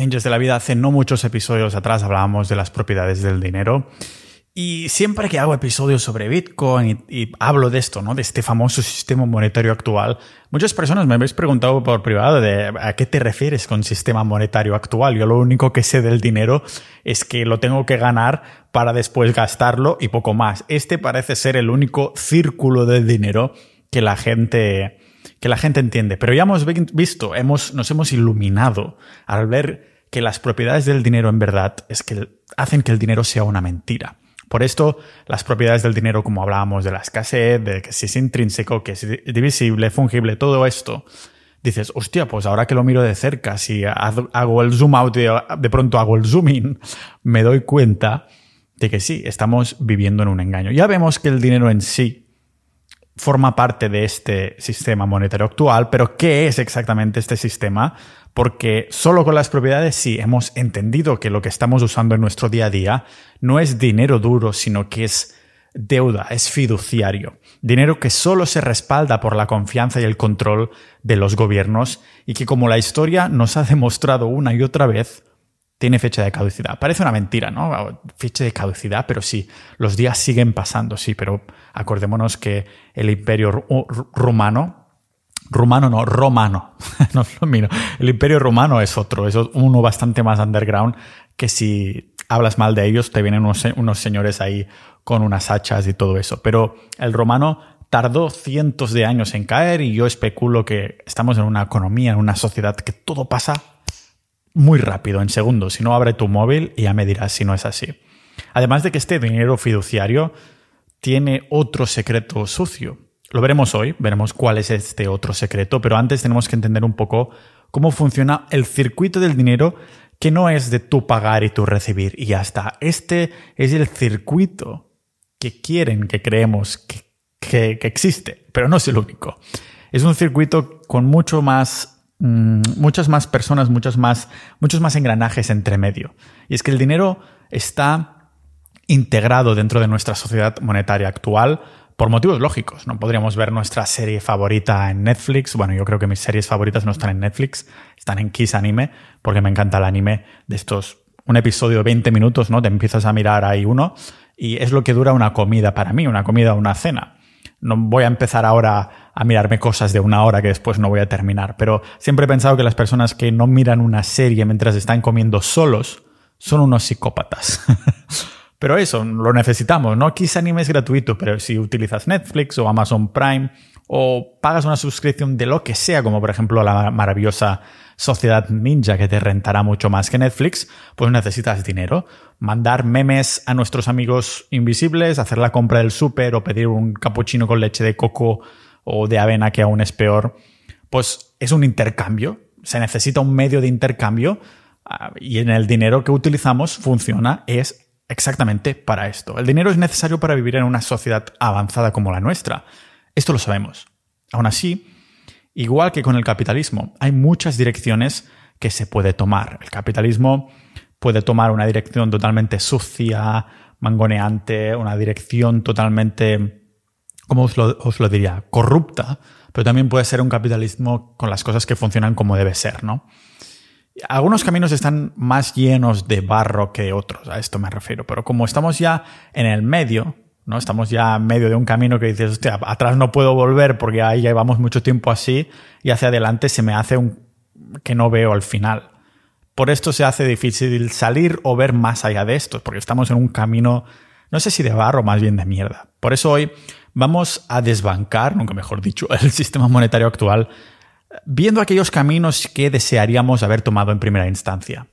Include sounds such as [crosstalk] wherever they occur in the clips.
Ninjas de la Vida, hace no muchos episodios atrás hablábamos de las propiedades del dinero. Y siempre que hago episodios sobre Bitcoin y, hablo de esto, ¿no? De este famoso sistema monetario actual, muchas personas me habéis preguntado por privado de a qué te refieres con sistema monetario actual. Yo lo único que sé del dinero es que lo tengo que ganar para después gastarlo y poco más. Este parece ser el único círculo del dinero que la gente que la gente entiende. Pero ya hemos visto, hemos, nos hemos iluminado al ver que las propiedades del dinero en verdad es que hacen que el dinero sea una mentira. Por esto, las propiedades del dinero, como hablábamos de la escasez, de que si es intrínseco, que es divisible, fungible, todo esto, dices, hostia, pues ahora que lo miro de cerca, si hago el zoom out y de pronto hago el zoom in, [laughs] me doy cuenta de que sí, estamos viviendo en un engaño. Ya vemos que el dinero en sí forma parte de este sistema monetario actual, pero ¿qué es exactamente este sistema? Porque solo con las propiedades sí hemos entendido que lo que estamos usando en nuestro día a día no es dinero duro, sino que es deuda, es fiduciario. Dinero que solo se respalda por la confianza y el control de los gobiernos y que como la historia nos ha demostrado una y otra vez, tiene fecha de caducidad. Parece una mentira, ¿no? Fecha de caducidad, pero sí, los días siguen pasando, sí, pero acordémonos que el imperio romano, rumano no, romano, [laughs] no lo miro, el imperio romano es otro, es uno bastante más underground que si hablas mal de ellos te vienen unos, unos señores ahí con unas hachas y todo eso. Pero el romano tardó cientos de años en caer y yo especulo que estamos en una economía, en una sociedad que todo pasa muy rápido, en segundos. Si no, abre tu móvil y ya me dirás si no es así. Además de que este dinero fiduciario tiene otro secreto sucio. Lo veremos hoy, veremos cuál es este otro secreto, pero antes tenemos que entender un poco cómo funciona el circuito del dinero que no es de tú pagar y tú recibir y ya está. Este es el circuito que quieren que creemos que, que existe, pero no es el único. Es un circuito con mucho más Mm, muchas más personas, muchas más, muchos más engranajes entre medio. Y es que el dinero está integrado dentro de nuestra sociedad monetaria actual por motivos lógicos. No podríamos ver nuestra serie favorita en Netflix. Bueno, yo creo que mis series favoritas no están en Netflix, están en Kiss Anime, porque me encanta el anime de estos. Un episodio de 20 minutos, ¿no? Te empiezas a mirar ahí uno y es lo que dura una comida para mí, una comida o una cena. No voy a empezar ahora a mirarme cosas de una hora que después no voy a terminar, pero siempre he pensado que las personas que no miran una serie mientras están comiendo solos son unos psicópatas. [laughs] pero eso, lo necesitamos, ¿no? Kiss Anime es gratuito, pero si utilizas Netflix o Amazon Prime o pagas una suscripción de lo que sea, como por ejemplo la maravillosa Sociedad Ninja que te rentará mucho más que Netflix, pues necesitas dinero. Mandar memes a nuestros amigos invisibles, hacer la compra del súper o pedir un cappuccino con leche de coco o de avena que aún es peor, pues es un intercambio. Se necesita un medio de intercambio ah, y en el dinero que utilizamos funciona, es exactamente para esto. El dinero es necesario para vivir en una sociedad avanzada como la nuestra. Esto lo sabemos. Aún así, igual que con el capitalismo, hay muchas direcciones que se puede tomar. El capitalismo puede tomar una dirección totalmente sucia, mangoneante, una dirección totalmente, ¿cómo os lo, diría? Corrupta, pero también puede ser un capitalismo con las cosas que funcionan como debe ser, ¿no? Algunos caminos están más llenos de barro que otros, a esto me refiero, pero como estamos ya en el medio, ¿no? Estamos ya en medio de un camino que dices, hostia, atrás no puedo volver porque ahí llevamos mucho tiempo así y hacia adelante se me hace un que no veo al final. Por esto se hace difícil salir o ver más allá de esto, porque estamos en un camino, no sé si de barro, más bien de mierda. Por eso hoy vamos a desbancar, nunca mejor dicho, [laughs] el sistema monetario actual, viendo aquellos caminos que desearíamos haber tomado en primera instancia.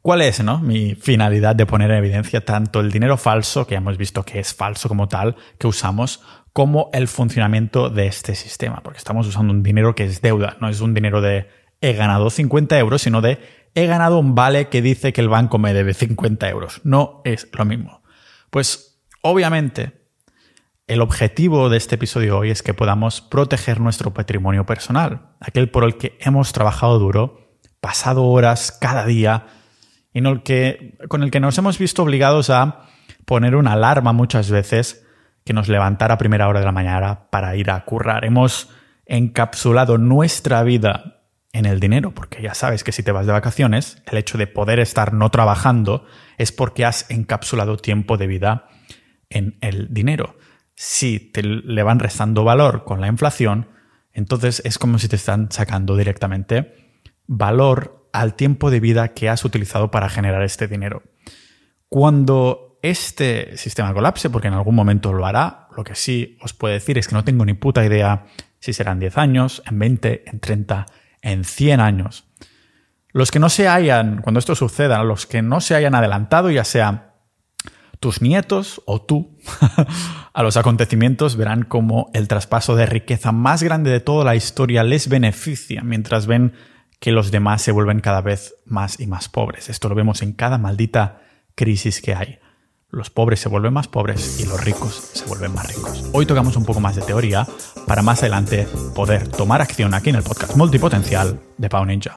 ¿Cuál es no? mi finalidad de poner en evidencia tanto el dinero falso, que hemos visto que es falso como tal, que usamos, como el funcionamiento de este sistema? Porque estamos usando un dinero que es deuda, no es un dinero de he ganado 50 euros, sino de he ganado un vale que dice que el banco me debe 50 euros. No es lo mismo. Pues obviamente el objetivo de este episodio hoy es que podamos proteger nuestro patrimonio personal, aquel por el que hemos trabajado duro, pasado horas cada día, con el que nos hemos visto obligados a poner una alarma muchas veces que nos levantara a primera hora de la mañana para ir a currar. Hemos encapsulado nuestra vida en el dinero, porque ya sabes que si te vas de vacaciones, el hecho de poder estar no trabajando es porque has encapsulado tiempo de vida en el dinero. Si te le van restando valor con la inflación, entonces es como si te están sacando directamente valor al tiempo de vida que has utilizado para generar este dinero. Cuando este sistema colapse, porque en algún momento lo hará, lo que sí os puedo decir es que no tengo ni puta idea si serán 10 años, en 20, en 30, en 100 años. Los que no se hayan, cuando esto suceda, los que no se hayan adelantado, ya sea tus nietos o tú, [laughs] a los acontecimientos verán como el traspaso de riqueza más grande de toda la historia les beneficia mientras ven que los demás se vuelven cada vez más y más pobres. Esto lo vemos en cada maldita crisis que hay los pobres se vuelven más pobres y los ricos se vuelven más ricos. Hoy tocamos un poco más de teoría para más adelante poder tomar acción aquí en el podcast multipotencial de Pau Ninja.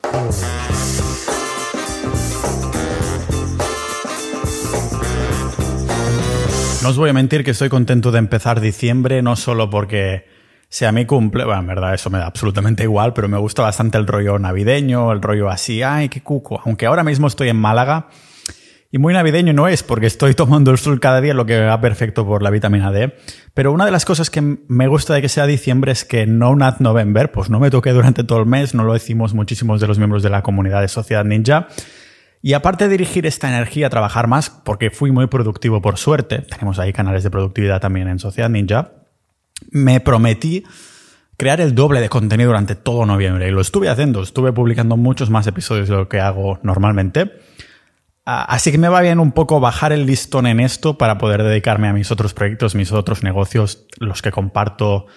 No os voy a mentir que estoy contento de empezar diciembre, no solo porque sea mi cumple, bueno, en verdad eso me da absolutamente igual, pero me gusta bastante el rollo navideño, el rollo así, ay, qué cuco. Aunque ahora mismo estoy en Málaga y muy navideño no es, porque estoy [laughs] tomando el sol cada día, lo que va perfecto por la vitamina D. Pero una de las cosas que me gusta de que sea diciembre es que no Nat November, pues no me toque durante todo el mes, no lo decimos muchísimos de los miembros de la comunidad de Sociedad Ninja. Y aparte de dirigir esta energía a trabajar más, porque fui muy productivo por suerte, tenemos ahí canales de productividad también en Sociedad Ninja, me prometí crear el doble de contenido durante todo noviembre. Y lo estuve haciendo, estuve publicando muchos más episodios de lo que hago normalmente. Así que me va bien un poco bajar el listón en esto para poder dedicarme a mis otros proyectos, mis otros negocios, los que comparto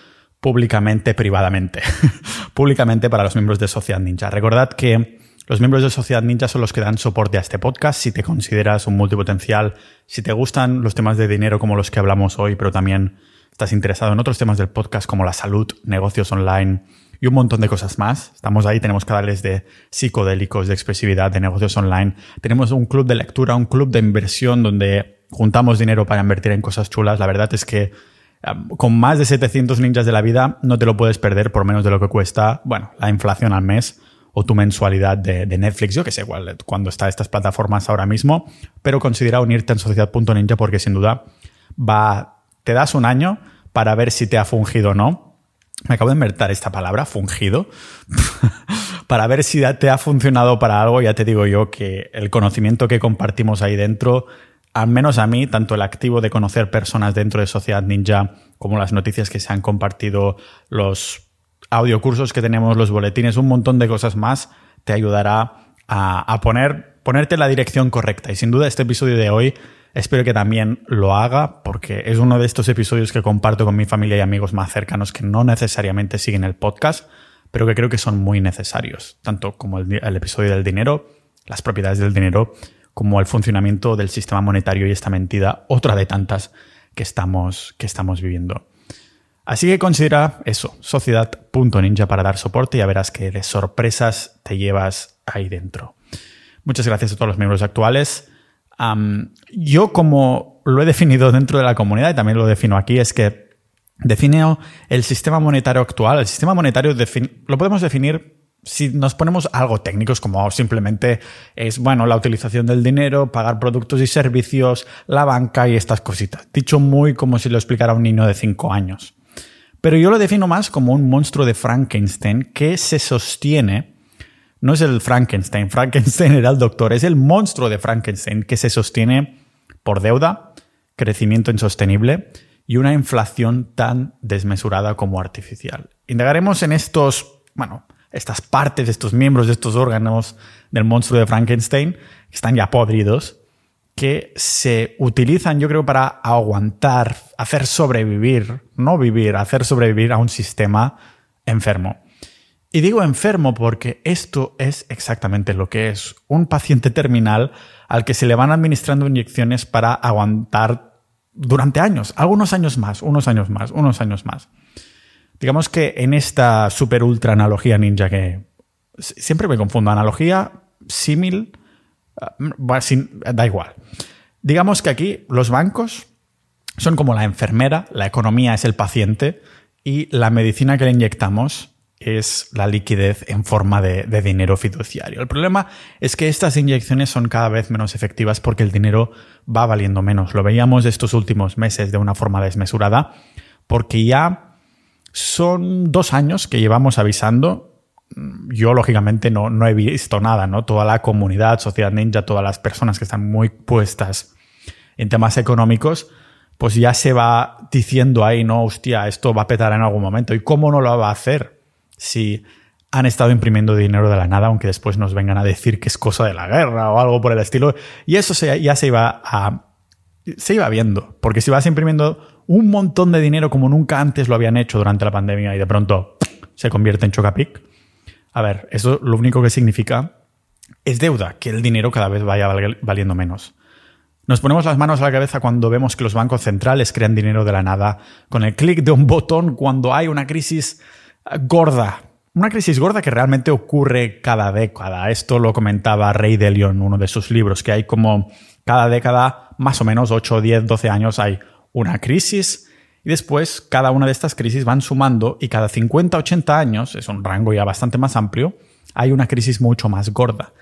públicamente, privadamente. [laughs] públicamente para los miembros de Sociedad Ninja. Recordad que los miembros de Sociedad Ninja son los que dan soporte a este podcast. Si te consideras un multipotencial, si te gustan los temas de dinero como los que hablamos hoy, pero también estás interesado en otros temas del podcast como la salud, negocios online, y un montón de cosas más. Estamos ahí, tenemos canales de psicodélicos, de expresividad, de negocios online. Tenemos un club de lectura, un club de inversión donde juntamos dinero para invertir en cosas chulas. La verdad es que con más de 700 ninjas de la vida no te lo puedes perder por menos de lo que cuesta, bueno, la inflación al mes o tu mensualidad de, Netflix, yo que sé cuál, cuando está estas plataformas ahora mismo, pero considera unirte en sociedad.ninja porque sin duda va, te das un año para ver si te ha fungido o no me acabo de inventar esta palabra, fungido, [laughs] para ver si te ha funcionado para algo. Ya te digo yo que el conocimiento que compartimos ahí dentro, al menos a mí, tanto el activo de conocer personas dentro de Sociedad Ninja, como las noticias que se han compartido, los audiocursos que tenemos, los boletines, un montón de cosas más, te ayudará a, poner, ponerte la dirección correcta. Y sin duda este episodio de hoy Espero que también lo haga porque es uno de estos episodios que comparto con mi familia y amigos más cercanos que no necesariamente siguen el podcast, pero que creo que son muy necesarios, tanto como el, episodio del dinero, las propiedades del dinero, como el funcionamiento del sistema monetario y esta mentira, otra de tantas que estamos, que estamos viviendo. Así que considera eso, sociedad.ninja para dar soporte y ya verás que de sorpresas te llevas ahí dentro. Muchas gracias a todos los miembros actuales yo como lo he definido dentro de la comunidad y también lo defino aquí, es que defino el sistema monetario actual. El sistema monetario lo podemos definir si nos ponemos algo técnicos como simplemente es, bueno, la utilización del dinero, pagar productos y servicios, la banca y estas cositas. Dicho muy como si lo explicara un niño de 5 años. Pero yo lo defino más como un monstruo de Frankenstein que se sostiene no es el Frankenstein, [laughs] Frankenstein era el doctor, es el monstruo de Frankenstein que se sostiene por deuda, crecimiento insostenible y una inflación tan desmesurada como artificial. Indagaremos en estos, bueno, estas partes, estos miembros estos órganos del monstruo de Frankenstein, que están ya podridos, que se utilizan, yo creo, para aguantar, hacer sobrevivir, no vivir, hacer sobrevivir a un sistema enfermo. Y digo enfermo porque esto es exactamente lo que es un paciente terminal al que se le van administrando inyecciones para aguantar durante años, algunos años más, unos años más, unos años más. Digamos que en esta super ultra analogía ninja que siempre me confundo, analogía, símil, ah, da igual. Digamos que aquí los bancos son como la enfermera, la economía es el paciente y la medicina que le inyectamos es la liquidez en forma de, dinero fiduciario. El problema es que estas inyecciones son cada vez menos efectivas porque el dinero va valiendo menos. Lo veíamos estos últimos meses de una forma desmesurada porque ya son dos años que llevamos avisando. Yo, lógicamente, no, no he visto nada, ¿no? Toda la comunidad, Sociedad Ninja, todas las personas que están muy puestas en temas económicos, pues ya se va diciendo ahí, no, hostia, esto va a petar en algún momento. ¿Y cómo no lo va a hacer? si han estado imprimiendo dinero de la nada, aunque después nos vengan a decir que es cosa de la guerra o algo por el estilo. Y eso ya se iba a. se iba viendo. Porque si vas imprimiendo un montón de dinero como nunca antes lo habían hecho durante la pandemia y de pronto se convierte en chocapic. A ver, eso lo único que significa es deuda, que el dinero cada vez vaya valiendo menos. Nos ponemos las manos a la cabeza cuando vemos que los bancos centrales crean dinero de la nada, con el clic de un botón cuando hay una crisis gorda. Una crisis gorda que realmente ocurre cada década. Esto lo comentaba Ray Dalio en uno de sus libros, que hay como cada década, más o menos 8, 10, 12 años, hay una crisis y después cada una de estas crisis van sumando y cada 50, 80 años, es un rango ya bastante más amplio, hay una crisis mucho más gorda.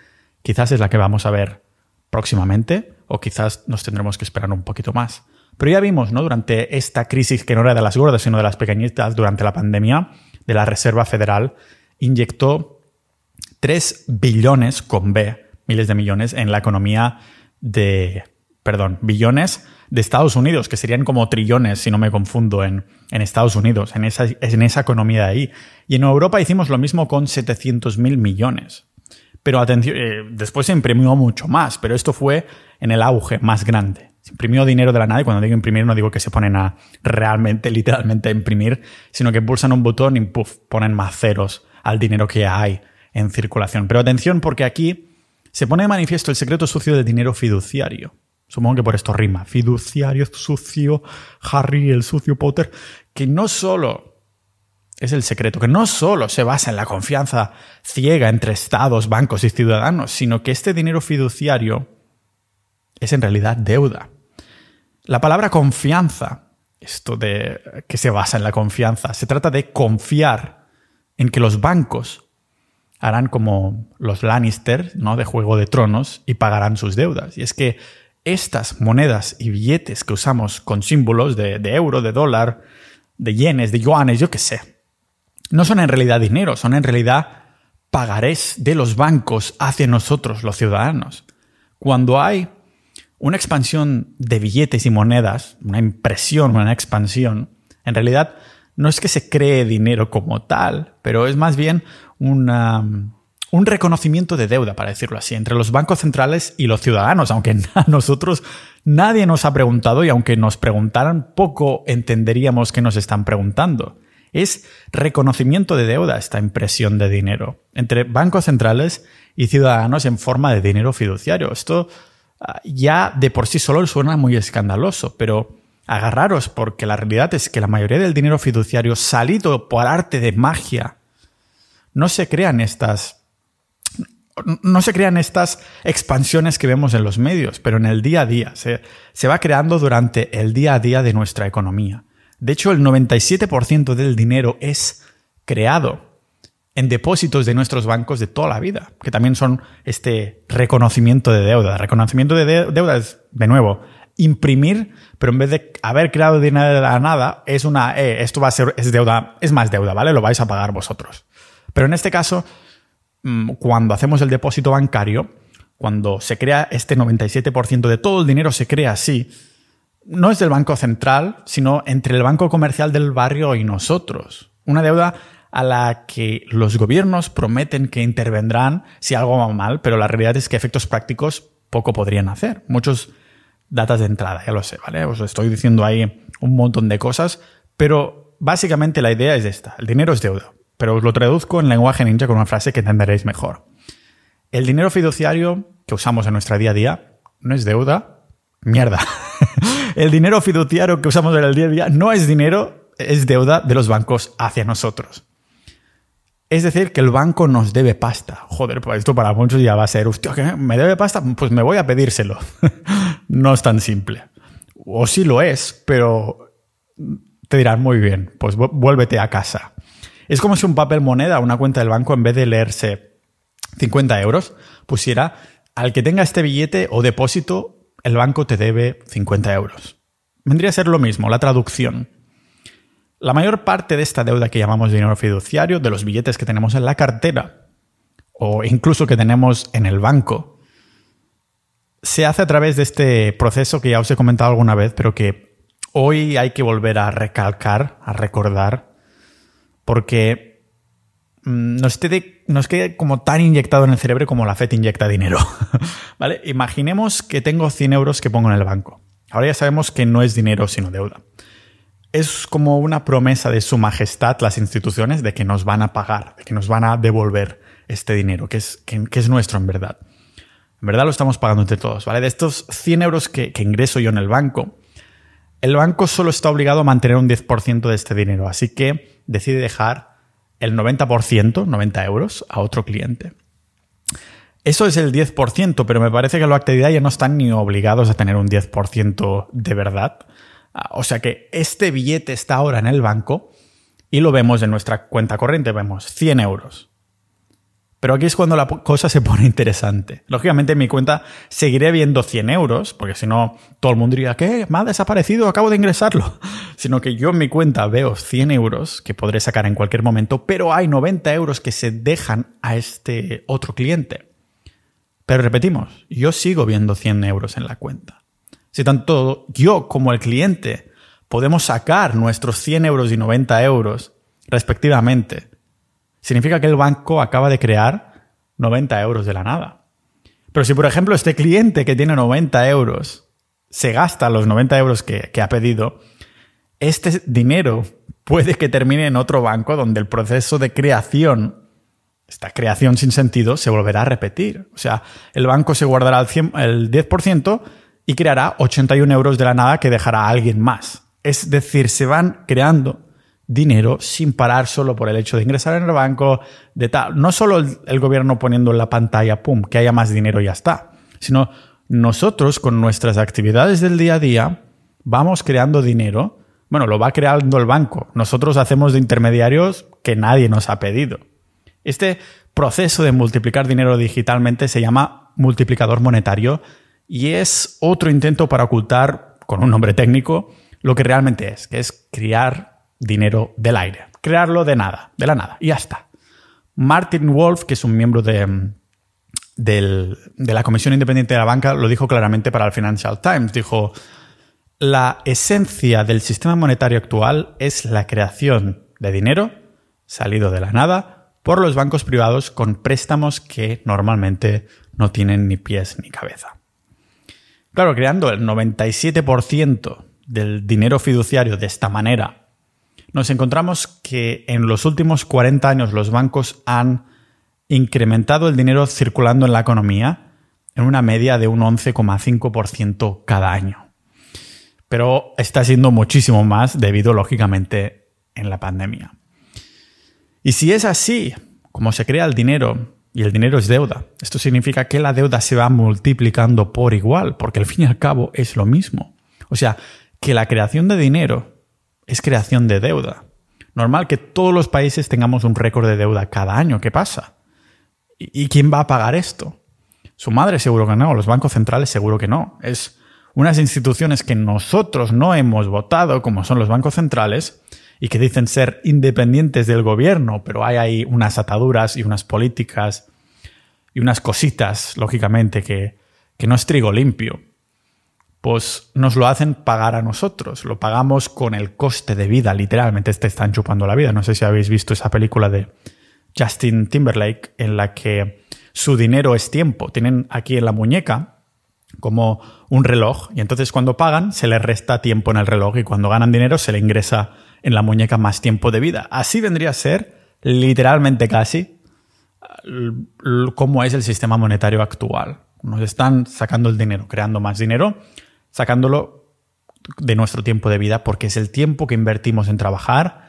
Quizás es la que vamos a ver próximamente o quizás nos tendremos que esperar un poquito más. Pero ya vimos, ¿no? Durante esta crisis que no era de las gordas, sino de las pequeñitas durante la pandemia, de la Reserva Federal inyectó 3 billones con B, miles de millones, en la economía de, perdón, billones de Estados Unidos, que serían como trillones, si no me confundo, en, en Estados Unidos, en esa, en esa economía de ahí. Y en Europa hicimos lo mismo con 700 mil millones. Pero atención, eh, después se imprimió mucho más, pero esto fue en el auge más grande imprimió dinero de la nada, y cuando digo imprimir no digo que se ponen a realmente, [laughs] literalmente imprimir, sino que pulsan un botón y puff, ponen más ceros al dinero que hay en circulación. Pero atención porque aquí se pone de manifiesto el secreto sucio del dinero fiduciario. Supongo que por esto rima. Fiduciario, sucio, Harry, el sucio Potter, que no solo es el secreto, que no solo se basa en la confianza ciega entre estados, bancos y ciudadanos, sino que este dinero fiduciario es en realidad deuda. La palabra confianza, esto de que se basa en la confianza, se trata de confiar en que los bancos harán como los Lannister, ¿no? De Juego de Tronos y pagarán sus deudas. Y es que estas monedas y billetes que usamos con símbolos de, euro, de dólar, de yenes, de yuanes, yo qué sé, no son en realidad dinero, son en realidad pagarés de los bancos hacia nosotros, los ciudadanos. Cuando hay una expansión de billetes y monedas, una impresión, una expansión, en realidad no es que se cree dinero como tal, pero es más bien una, un reconocimiento de deuda, para decirlo así, entre los bancos centrales y los ciudadanos, aunque [laughs] a nosotros nadie nos ha preguntado y aunque nos preguntaran poco entenderíamos que nos están preguntando. Es reconocimiento de deuda esta impresión de dinero entre bancos centrales y ciudadanos en forma de dinero fiduciario. Esto Ah, ya de por sí solo suena muy escandaloso, pero agarraros porque la realidad es que la mayoría del dinero fiduciario salido por arte de magia no se crean estas no se crean estas expansiones que vemos en los medios, pero en el día a día se, va creando durante el día a día de nuestra economía. De hecho, el 97% del dinero es creado en depósitos de nuestros bancos de toda la vida, que también son este reconocimiento de deuda. Reconocimiento de deuda es, de nuevo, imprimir, pero en vez de haber creado dinero de la nada, es una, eh, esto va a ser, es deuda, es más deuda, ¿vale? Lo vais a pagar vosotros. Pero en este caso, cuando hacemos el depósito bancario, cuando se crea este 97% de todo el dinero se crea así, no es del Banco Central, sino entre el Banco Comercial del barrio y nosotros. Una deuda a la que los gobiernos prometen que intervendrán si algo va mal, pero la realidad es que efectos prácticos poco podrían hacer. Muchos datos de entrada, ya lo sé, ¿vale? Os estoy diciendo ahí un montón de cosas, pero básicamente la idea es esta. El dinero es deuda, pero os lo traduzco en lenguaje ninja con una frase que entenderéis mejor. El dinero fiduciario que usamos en nuestra día a día no es deuda, mierda. [laughs] el dinero fiduciario que usamos en el día a día no es dinero, es deuda de los bancos hacia nosotros. Es decir, que el banco nos debe pasta. Joder, pues esto para muchos ya va a ser, hostia. ¿Me debe pasta? Pues me voy a pedírselo. [laughs] no es tan simple. O sí lo es, pero te dirán muy bien, pues vuélvete a casa. Es como si un papel moneda, una cuenta del banco, en vez de leerse 50 euros, pusiera al que tenga este billete o depósito, el banco te debe 50 euros. Vendría a ser lo mismo, la traducción. La mayor parte de esta deuda que llamamos dinero fiduciario, de los billetes que tenemos en la cartera o incluso que tenemos en el banco, se hace a través de este proceso que ya os he comentado alguna vez, pero que hoy hay que volver a recalcar, a recordar, porque mm, nos, nos quede como tan inyectado en el cerebro como la FED inyecta dinero. [laughs] ¿Vale? Imaginemos que tengo 100 euros que pongo en el banco. Ahora ya sabemos que no es dinero sino deuda. Es como una promesa de su majestad las instituciones de que nos van a pagar, de que nos van a devolver este dinero, que es, que es nuestro en verdad. En verdad lo estamos pagando entre todos, ¿vale? De estos 100 euros que, ingreso yo en el banco, el banco solo está obligado a mantener un 10% de este dinero, así que decide dejar el 90%, 90 euros, a otro cliente. Eso es el 10%, pero me parece que la actividad ya no están ni obligados a tener un 10% de verdad. Ah, o sea que este billete está ahora en el banco y lo vemos en nuestra cuenta corriente, vemos 100 euros. Pero aquí es cuando la cosa se pone interesante. Lógicamente en mi cuenta seguiré viendo 100 euros, porque si no todo el mundo diría, ¿qué? Me ha desaparecido, acabo de ingresarlo. [laughs] Sino que yo en mi cuenta veo 100 euros que podré sacar en cualquier momento, pero hay 90 euros que se dejan a este otro cliente. Pero repetimos, yo sigo viendo 100 euros en la cuenta. Si tanto yo como el cliente podemos sacar nuestros 100 euros y 90 euros respectivamente significa que el banco acaba de crear 90 euros de la nada. Pero si, por ejemplo, este cliente que tiene 90 euros se gasta los 90 euros que, ha pedido, este dinero puede que termine en otro banco donde el proceso de creación, esta creación sin sentido, se volverá a repetir. O sea, el banco se guardará el, el 10% y creará 81 euros de la nada que dejará a alguien más. Es decir, se van creando dinero sin parar solo por el hecho de ingresar en el banco, de tal. No solo el, gobierno poniendo en la pantalla, pum, que haya más dinero y ya está, sino nosotros con nuestras actividades del día a día vamos creando dinero. Bueno, lo va creando el banco. Nosotros hacemos de intermediarios que nadie nos ha pedido. Este proceso de multiplicar dinero digitalmente se llama multiplicador monetario y es otro intento para ocultar, con un nombre técnico, lo que realmente es, que es crear dinero del aire. Crearlo de nada, de la nada, y ya está. Martin Wolf, que es un miembro de, de la Comisión Independiente de la Banca, lo dijo claramente para el Financial Times. Dijo, la esencia del sistema monetario actual es la creación de dinero salido de la nada por los bancos privados con préstamos que normalmente no tienen ni pies ni cabeza. Claro, creando el 97% del dinero fiduciario de esta manera nos encontramos que en los últimos 40 años los bancos han incrementado el dinero circulando en la economía en una media de un 11,5% cada año. Pero está siendo muchísimo más debido, lógicamente, en la pandemia. Y si es así, como se crea el dinero, y el dinero es deuda, esto significa que la deuda se va multiplicando por igual, porque al fin y al cabo es lo mismo. O sea, que la creación de dinero es creación de deuda. Normal que todos los países tengamos un récord de deuda cada año. ¿Qué pasa? ¿Y quién va a pagar esto? Su madre seguro que no, los bancos centrales seguro que no. Es unas instituciones que nosotros no hemos votado, como son los bancos centrales, y que dicen ser independientes del gobierno, pero hay ahí unas ataduras y unas políticas y unas cositas, lógicamente, que, que no es trigo limpio pues nos lo hacen pagar a nosotros. Lo pagamos con el coste de vida, literalmente te están chupando la vida. No sé si habéis visto esa película de Justin Timberlake en la que su dinero es tiempo. Tienen aquí en la muñeca como un reloj y entonces cuando pagan se les resta tiempo en el reloj y cuando ganan dinero se le ingresa en la muñeca más tiempo de vida. Así vendría a ser literalmente casi como es el sistema monetario actual. Nos están sacando el dinero, creando más dinero sacándolo de nuestro tiempo de vida porque es el tiempo que invertimos en trabajar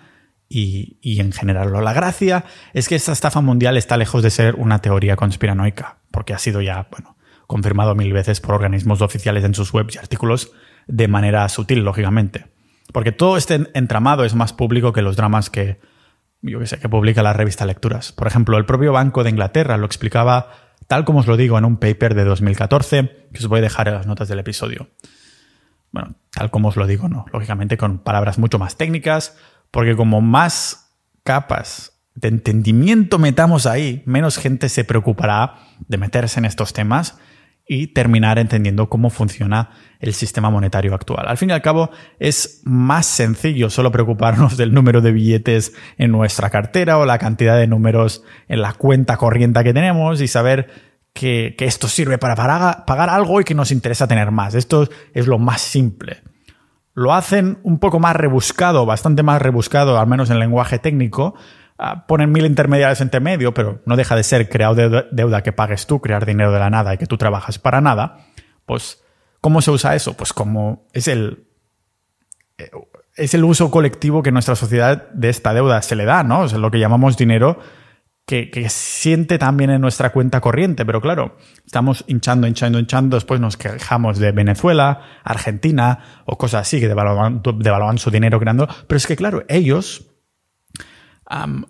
y, en generarlo. La gracia es que esta estafa mundial está lejos de ser una teoría conspiranoica, porque ha sido ya, bueno, confirmado mil veces por organismos oficiales en sus webs y artículos de manera sutil, lógicamente. Porque todo este entramado es más público que los dramas que yo sé, que publica la revista Lecturas. Por ejemplo, el propio Banco de Inglaterra lo explicaba tal como os lo digo en un paper de 2014, que os voy a dejar en las notas del episodio. Bueno, tal como os lo digo, no, lógicamente con palabras mucho más técnicas, porque como más capas de entendimiento metamos ahí, menos gente se preocupará de meterse en estos temas y terminar entendiendo cómo funciona el sistema monetario actual. Al fin y al cabo, es más sencillo solo preocuparnos del número de billetes en nuestra cartera o la cantidad de números en la cuenta corriente que tenemos y saber que, esto sirve para pagar, algo y que nos interesa tener más. Esto es lo más simple. Lo hacen un poco más rebuscado, bastante más rebuscado, al menos en lenguaje técnico, Ah, ponen mil intermediarios entre medio, pero no deja de ser crear deuda que pagues tú, crear dinero de la nada y que tú trabajas para nada, pues ¿cómo se usa eso? Pues como es el, eh, es el uso colectivo que nuestra sociedad de esta deuda se le da, ¿no? Es lo que llamamos dinero que, siente también en nuestra cuenta corriente, pero claro, estamos hinchando, hinchando, hinchando, después nos quejamos de Venezuela, Argentina o cosas así que devalúan su dinero creando, pero es que claro, ellos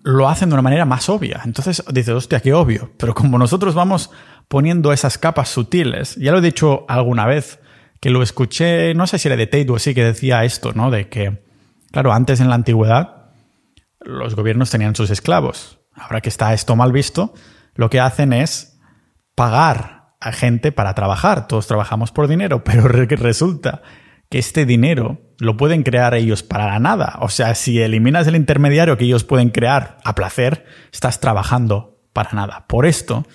lo hacen de una manera más obvia. Entonces dices, hostia, qué obvio. Pero como nosotros vamos poniendo esas capas sutiles, ya lo he dicho alguna vez, que lo escuché, no sé si era de Tate o así, que decía esto, ¿no? De que, claro, antes en la antigüedad los gobiernos tenían sus esclavos. Ahora que está esto mal visto, lo que hacen es pagar a gente para trabajar. Todos trabajamos por dinero, [laughs] pero resulta que este dinero lo pueden crear ellos para la nada. O sea, si eliminas el intermediario que ellos pueden crear a placer, estás trabajando para nada. Por esto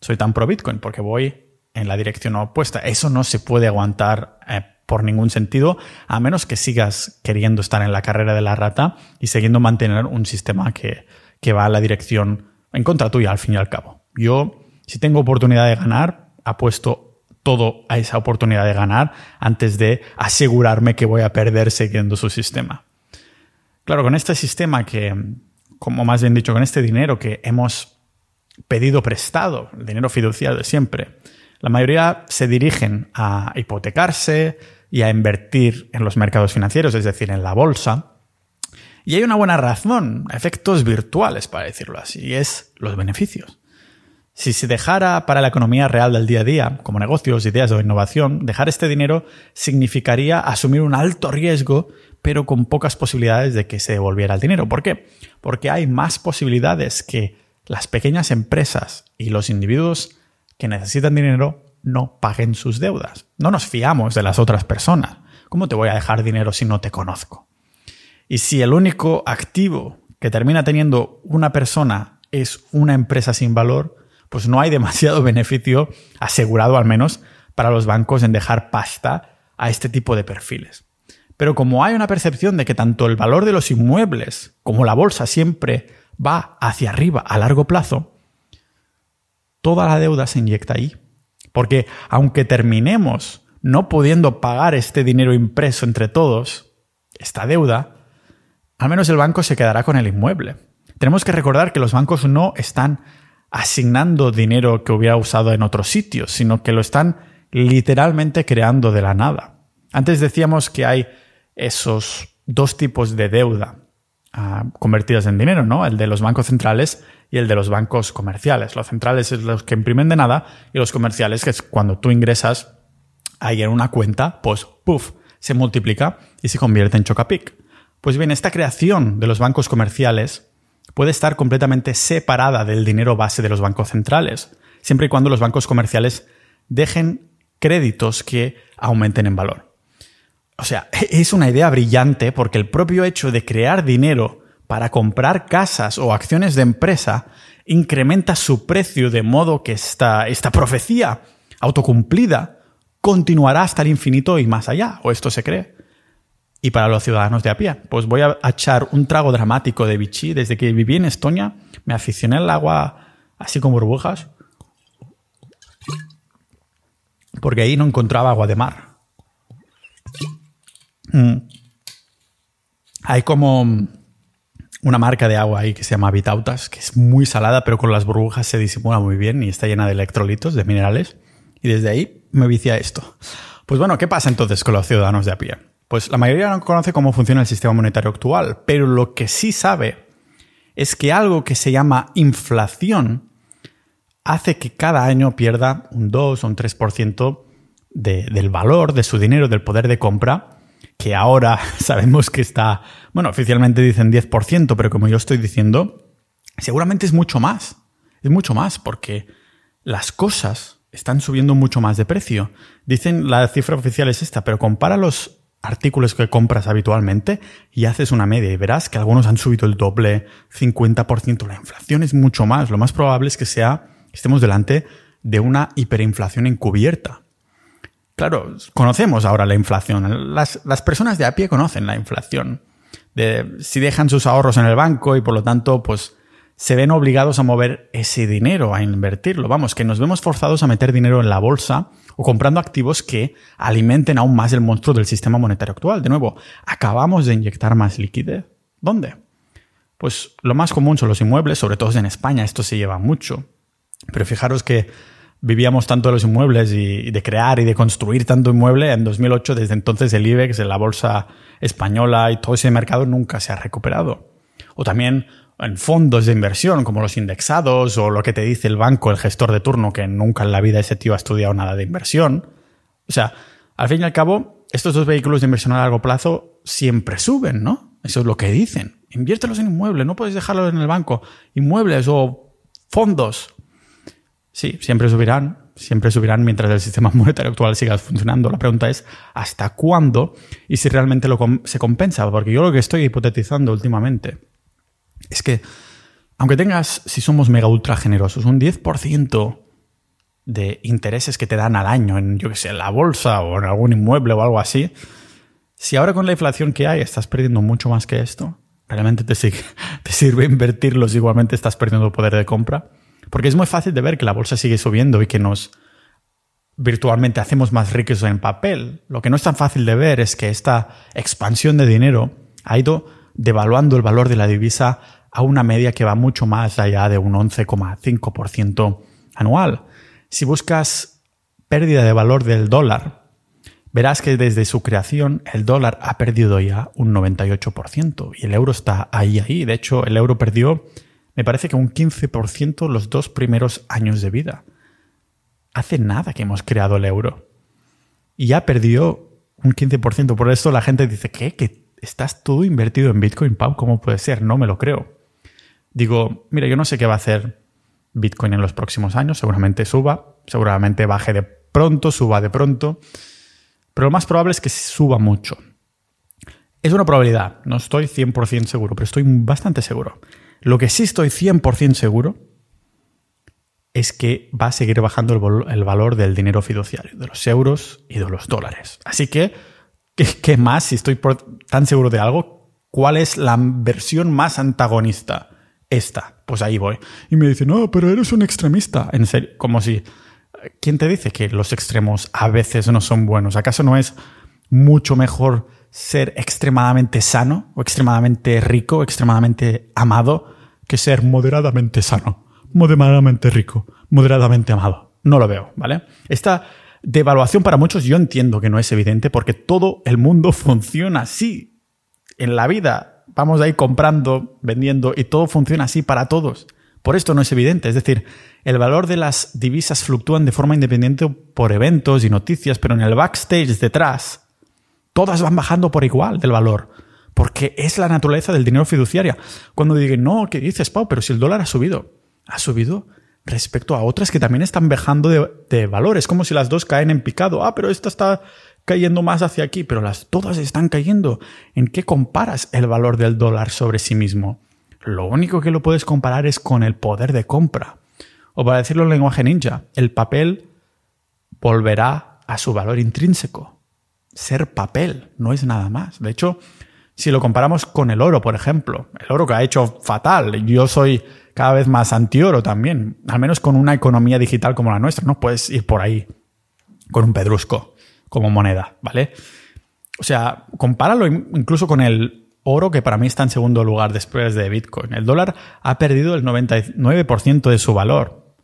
soy tan pro Bitcoin, porque voy en la dirección opuesta. Eso no se puede aguantar eh, por ningún sentido, a menos que sigas queriendo estar en la carrera de la rata y siguiendo mantener un sistema que, que va a la dirección en contra tuya, al fin y al cabo. Yo, si tengo oportunidad de ganar, apuesto todo a esa oportunidad de ganar antes de asegurarme que voy a perder siguiendo su sistema. Claro, con este sistema que, como más bien dicho, con este dinero que hemos pedido prestado, el dinero fiduciario de siempre, la mayoría se dirigen a hipotecarse y a invertir en los mercados financieros, es decir, en la bolsa. Y hay una buena razón, efectos virtuales, para decirlo así, y es los beneficios. Si se dejara para la economía real del día a día, como negocios, ideas o innovación, dejar este dinero significaría asumir un alto riesgo, pero con pocas posibilidades de que se devolviera el dinero. ¿Por qué? Porque hay más posibilidades que las pequeñas empresas y los individuos que necesitan dinero no paguen sus deudas. No nos fiamos de las otras personas. ¿Cómo te voy a dejar dinero si no te conozco? Y si el único activo que termina teniendo una persona es una empresa sin valor, pues no hay [laughs] demasiado beneficio asegurado al menos para los bancos en dejar pasta a este tipo de perfiles. Pero como hay una percepción de que tanto el valor de los inmuebles como la bolsa siempre va hacia arriba a largo plazo, toda la deuda se inyecta ahí. Porque aunque terminemos no pudiendo pagar este dinero impreso entre todos, esta deuda, al menos el banco se quedará con el inmueble. Tenemos que recordar que los bancos no están asignando dinero que hubiera usado en otros sitios, sino que lo están literalmente creando de la nada. Antes decíamos que hay esos dos tipos de deuda ah, convertidas en dinero, ¿no? El de los bancos centrales y el de los bancos comerciales. Los centrales es los que imprimen de nada y los comerciales que es cuando tú ingresas ahí en una cuenta, pues puff, se multiplica y se convierte en chocapic. Pues bien, esta creación de los bancos comerciales puede estar completamente separada del dinero base de los bancos centrales, siempre y cuando los bancos comerciales dejen créditos que aumenten en valor. O sea, [laughs] es una idea brillante porque el propio hecho de crear dinero para comprar casas o acciones de empresa incrementa su precio de modo que esta, esta profecía autocumplida continuará hasta el infinito y más allá, o esto se cree y para los ciudadanos de a. Pues voy a echar un trago dramático de Vichy. Desde que viví en Estonia, me aficioné al agua así con burbujas, porque ahí no encontraba agua de mar. Mm. Hay como una marca de agua ahí que se llama Vitautas, que es muy salada, pero con las burbujas se disimula muy bien y está llena de electrolitos, de minerales. Y desde ahí me vicia esto. Pues bueno, ¿qué pasa entonces con los ciudadanos de a? Pues la mayoría no conoce cómo funciona el sistema monetario actual, pero lo que sí sabe es que algo que se llama inflación hace que cada año pierda un 2 o un 3% del valor de su dinero, del poder de compra, que ahora [laughs] sabemos que está, bueno, oficialmente dicen 10%, pero como yo estoy diciendo, seguramente es mucho más. Es mucho más porque las cosas están subiendo mucho más de precio. Dicen la cifra oficial es esta, pero compara los artículos que compras habitualmente y haces una media y verás que algunos han subido el doble, 50%. La inflación es mucho más. Lo más probable es que sea, estemos delante de una hiperinflación encubierta. Claro, conocemos ahora la inflación. Las, las personas de a pie conocen la inflación. De, si dejan sus ahorros en el banco y por lo tanto, pues se ven obligados a mover ese dinero, a invertirlo. Vamos, que nos vemos forzados a meter dinero en la bolsa o comprando activos que alimenten aún más el monstruo del sistema monetario actual. De nuevo, acabamos de inyectar más liquidez. ¿Dónde? Pues lo más común son los inmuebles, sobre todo en España, esto se lleva mucho. Pero fijaros que vivíamos tanto de los inmuebles y de crear y de construir tanto inmueble. En 2008, desde entonces, el IBEX, la bolsa española y todo ese mercado nunca se ha recuperado. O también en fondos de inversión como los indexados o lo que te dice el banco, el gestor de turno, que nunca en la vida ese tío ha estudiado nada de inversión. O sea, al fin y al cabo, estos dos vehículos de inversión a largo plazo siempre suben, ¿no? Eso es lo que dicen. Inviértelos en inmuebles, no puedes dejarlos en el banco. Inmuebles o fondos. Sí, siempre subirán, siempre subirán mientras el sistema [laughs] monetario actual siga funcionando. La pregunta es, ¿hasta cuándo? Y si realmente lo se compensa, porque yo lo que estoy hipotetizando últimamente es que, aunque tengas, si somos mega ultra generosos, un 10% de intereses que te dan al año en, yo que sé, en la bolsa o en algún inmueble o algo así, si ahora con la inflación que hay estás perdiendo mucho más que esto, realmente te, [laughs] te sirve invertirlos, igualmente estás perdiendo poder de compra. Porque es muy fácil de ver que la bolsa sigue subiendo y que nos virtualmente hacemos más ricos en papel. Lo que no es tan fácil de ver es que esta expansión de dinero ha ido devaluando el valor de la divisa a una media que va mucho más allá de un 11,5% anual. Si buscas pérdida de valor del dólar, verás que desde su creación el dólar ha perdido ya un 98% y el euro está ahí, ahí. De hecho, el euro perdió, me parece que un 15% los dos primeros años de vida. Hace nada que hemos creado el euro. Y ya perdió un 15%. Por eso la gente dice, ¿qué? ¿Que estás todo invertido en Bitcoin, Pau? ¿Cómo puede ser? No me lo creo digo, mira, yo no sé qué va a hacer Bitcoin en los próximos años, seguramente suba, seguramente baje de pronto, suba de pronto, pero lo más probable es que suba mucho. Es una probabilidad, no estoy 100% seguro, pero estoy bastante seguro. Lo que sí estoy 100% seguro es que va a seguir bajando el, valor del dinero fiduciario, de los euros y de los dólares. Así que, ¿qué, más? Si estoy tan seguro de algo, ¿cuál es la versión más antagonista? esta. Pues ahí voy. Y me dice, no, pero eres un extremista. En serio, como si... ¿Quién te dice que los extremos a veces no son buenos? ¿Acaso no es mucho mejor ser extremadamente sano o extremadamente rico, extremadamente amado, que ser moderadamente sano, moderadamente rico, moderadamente amado? No lo veo, ¿vale? Esta devaluación para muchos yo entiendo que no es evidente porque todo el mundo [laughs] funciona así. En la vida vamos a ir comprando, vendiendo y todo funciona así para todos. Por esto no es evidente. Es decir, el valor de las divisas fluctúan de forma independiente por eventos y noticias, pero en el backstage detrás, todas van bajando por igual del valor. Porque es la naturaleza del dinero fiduciario. Cuando digan, no, ¿qué dices, Pau? Pero si el dólar ha subido. Ha subido respecto a otras que también están bajando de, de valor. Es como si las dos caen en picado. Ah, pero esta está cayendo más hacia aquí, pero las todas están cayendo. ¿En qué comparas el valor del dólar sobre sí mismo? Lo único que lo puedes comparar es con el poder de compra. O para decirlo en lenguaje ninja, el papel volverá a su valor intrínseco. Ser papel no es nada más. De hecho, si lo comparamos con el oro, por ejemplo, el oro que ha hecho fatal, yo soy cada vez más anti-oro también, al menos con una economía digital como la nuestra, no puedes ir por ahí con un pedrusco como moneda, ¿vale? O sea, compáralo incluso con el oro, que para mí está en segundo lugar después de Bitcoin. El dólar ha perdido el 99% de su valor.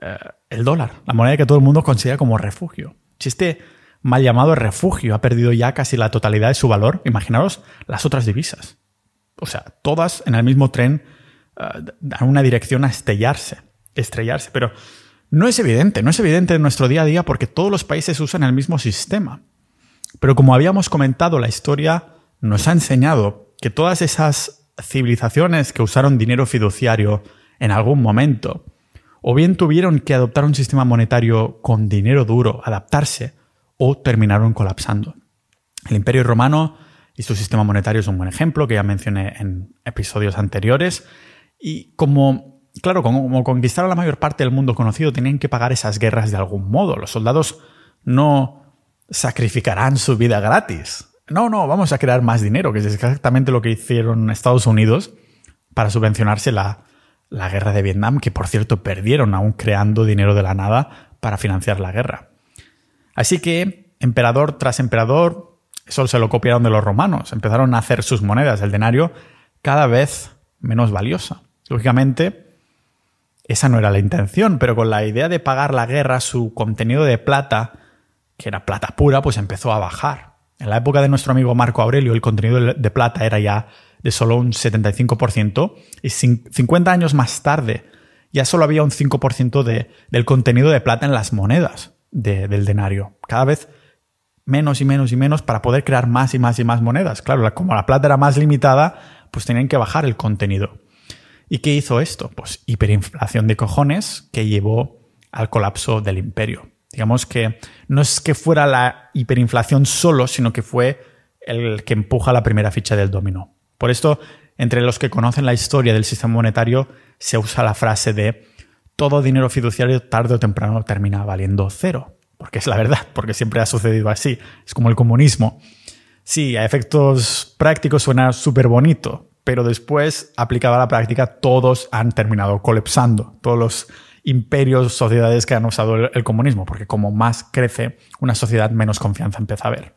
Eh, el dólar, la moneda que todo el mundo considera como refugio. Si este mal llamado refugio ha perdido ya casi la totalidad de su valor, imaginaros las otras divisas. O sea, todas en el mismo tren en una dirección a estrellarse, estrellarse. Pero no es evidente, no es evidente en nuestro día a día porque todos los países usan el mismo sistema. Pero como habíamos comentado, la historia nos ha enseñado que todas esas civilizaciones que usaron dinero fiduciario en algún momento, o bien tuvieron que adoptar un sistema monetario con dinero duro, adaptarse, o terminaron colapsando. El Imperio Romano y su sistema monetario es un buen ejemplo que ya mencioné en episodios anteriores. Y como, claro, como conquistaron la mayor parte del mundo conocido, tenían que pagar esas guerras de algún modo. Los soldados no sacrificarán su vida gratis. No, no, vamos a crear más dinero, que es exactamente lo que hicieron Estados Unidos para subvencionarse la, la guerra de Vietnam, que por cierto perdieron aún creando dinero de la nada para financiar la guerra. Así que, emperador tras emperador, eso se lo copiaron de los romanos. Empezaron a hacer sus monedas, el denario, cada vez menos valiosa. Lógicamente, esa no era la intención, pero con la idea de pagar la guerra, su contenido de plata, que era plata pura, pues empezó a bajar. En la época de nuestro amigo Marco Aurelio, el contenido de plata era ya de solo un 75%, y 50 años más tarde ya solo había un 5% de, del contenido de plata en las monedas del denario. Cada vez menos y menos y menos para poder crear más y más y más monedas. Claro, como la plata era más limitada, pues tenían que bajar el contenido. ¿Y qué hizo esto? Pues hiperinflación de cojones que llevó al colapso del imperio. Digamos que no es que fuera la hiperinflación solo, sino que fue el que empuja la primera ficha del dominó. Por esto, entre los que conocen la historia del sistema monetario, se usa la frase de todo dinero fiduciario tarde o temprano termina valiendo cero. Porque es la verdad, porque siempre ha sucedido así. Es como el comunismo. Sí, a efectos prácticos suena súper bonito, pero después, aplicado a la práctica, todos han terminado colapsando. Todos los imperios, sociedades que han usado el, comunismo, porque como más crece una sociedad, menos confianza empieza a haber.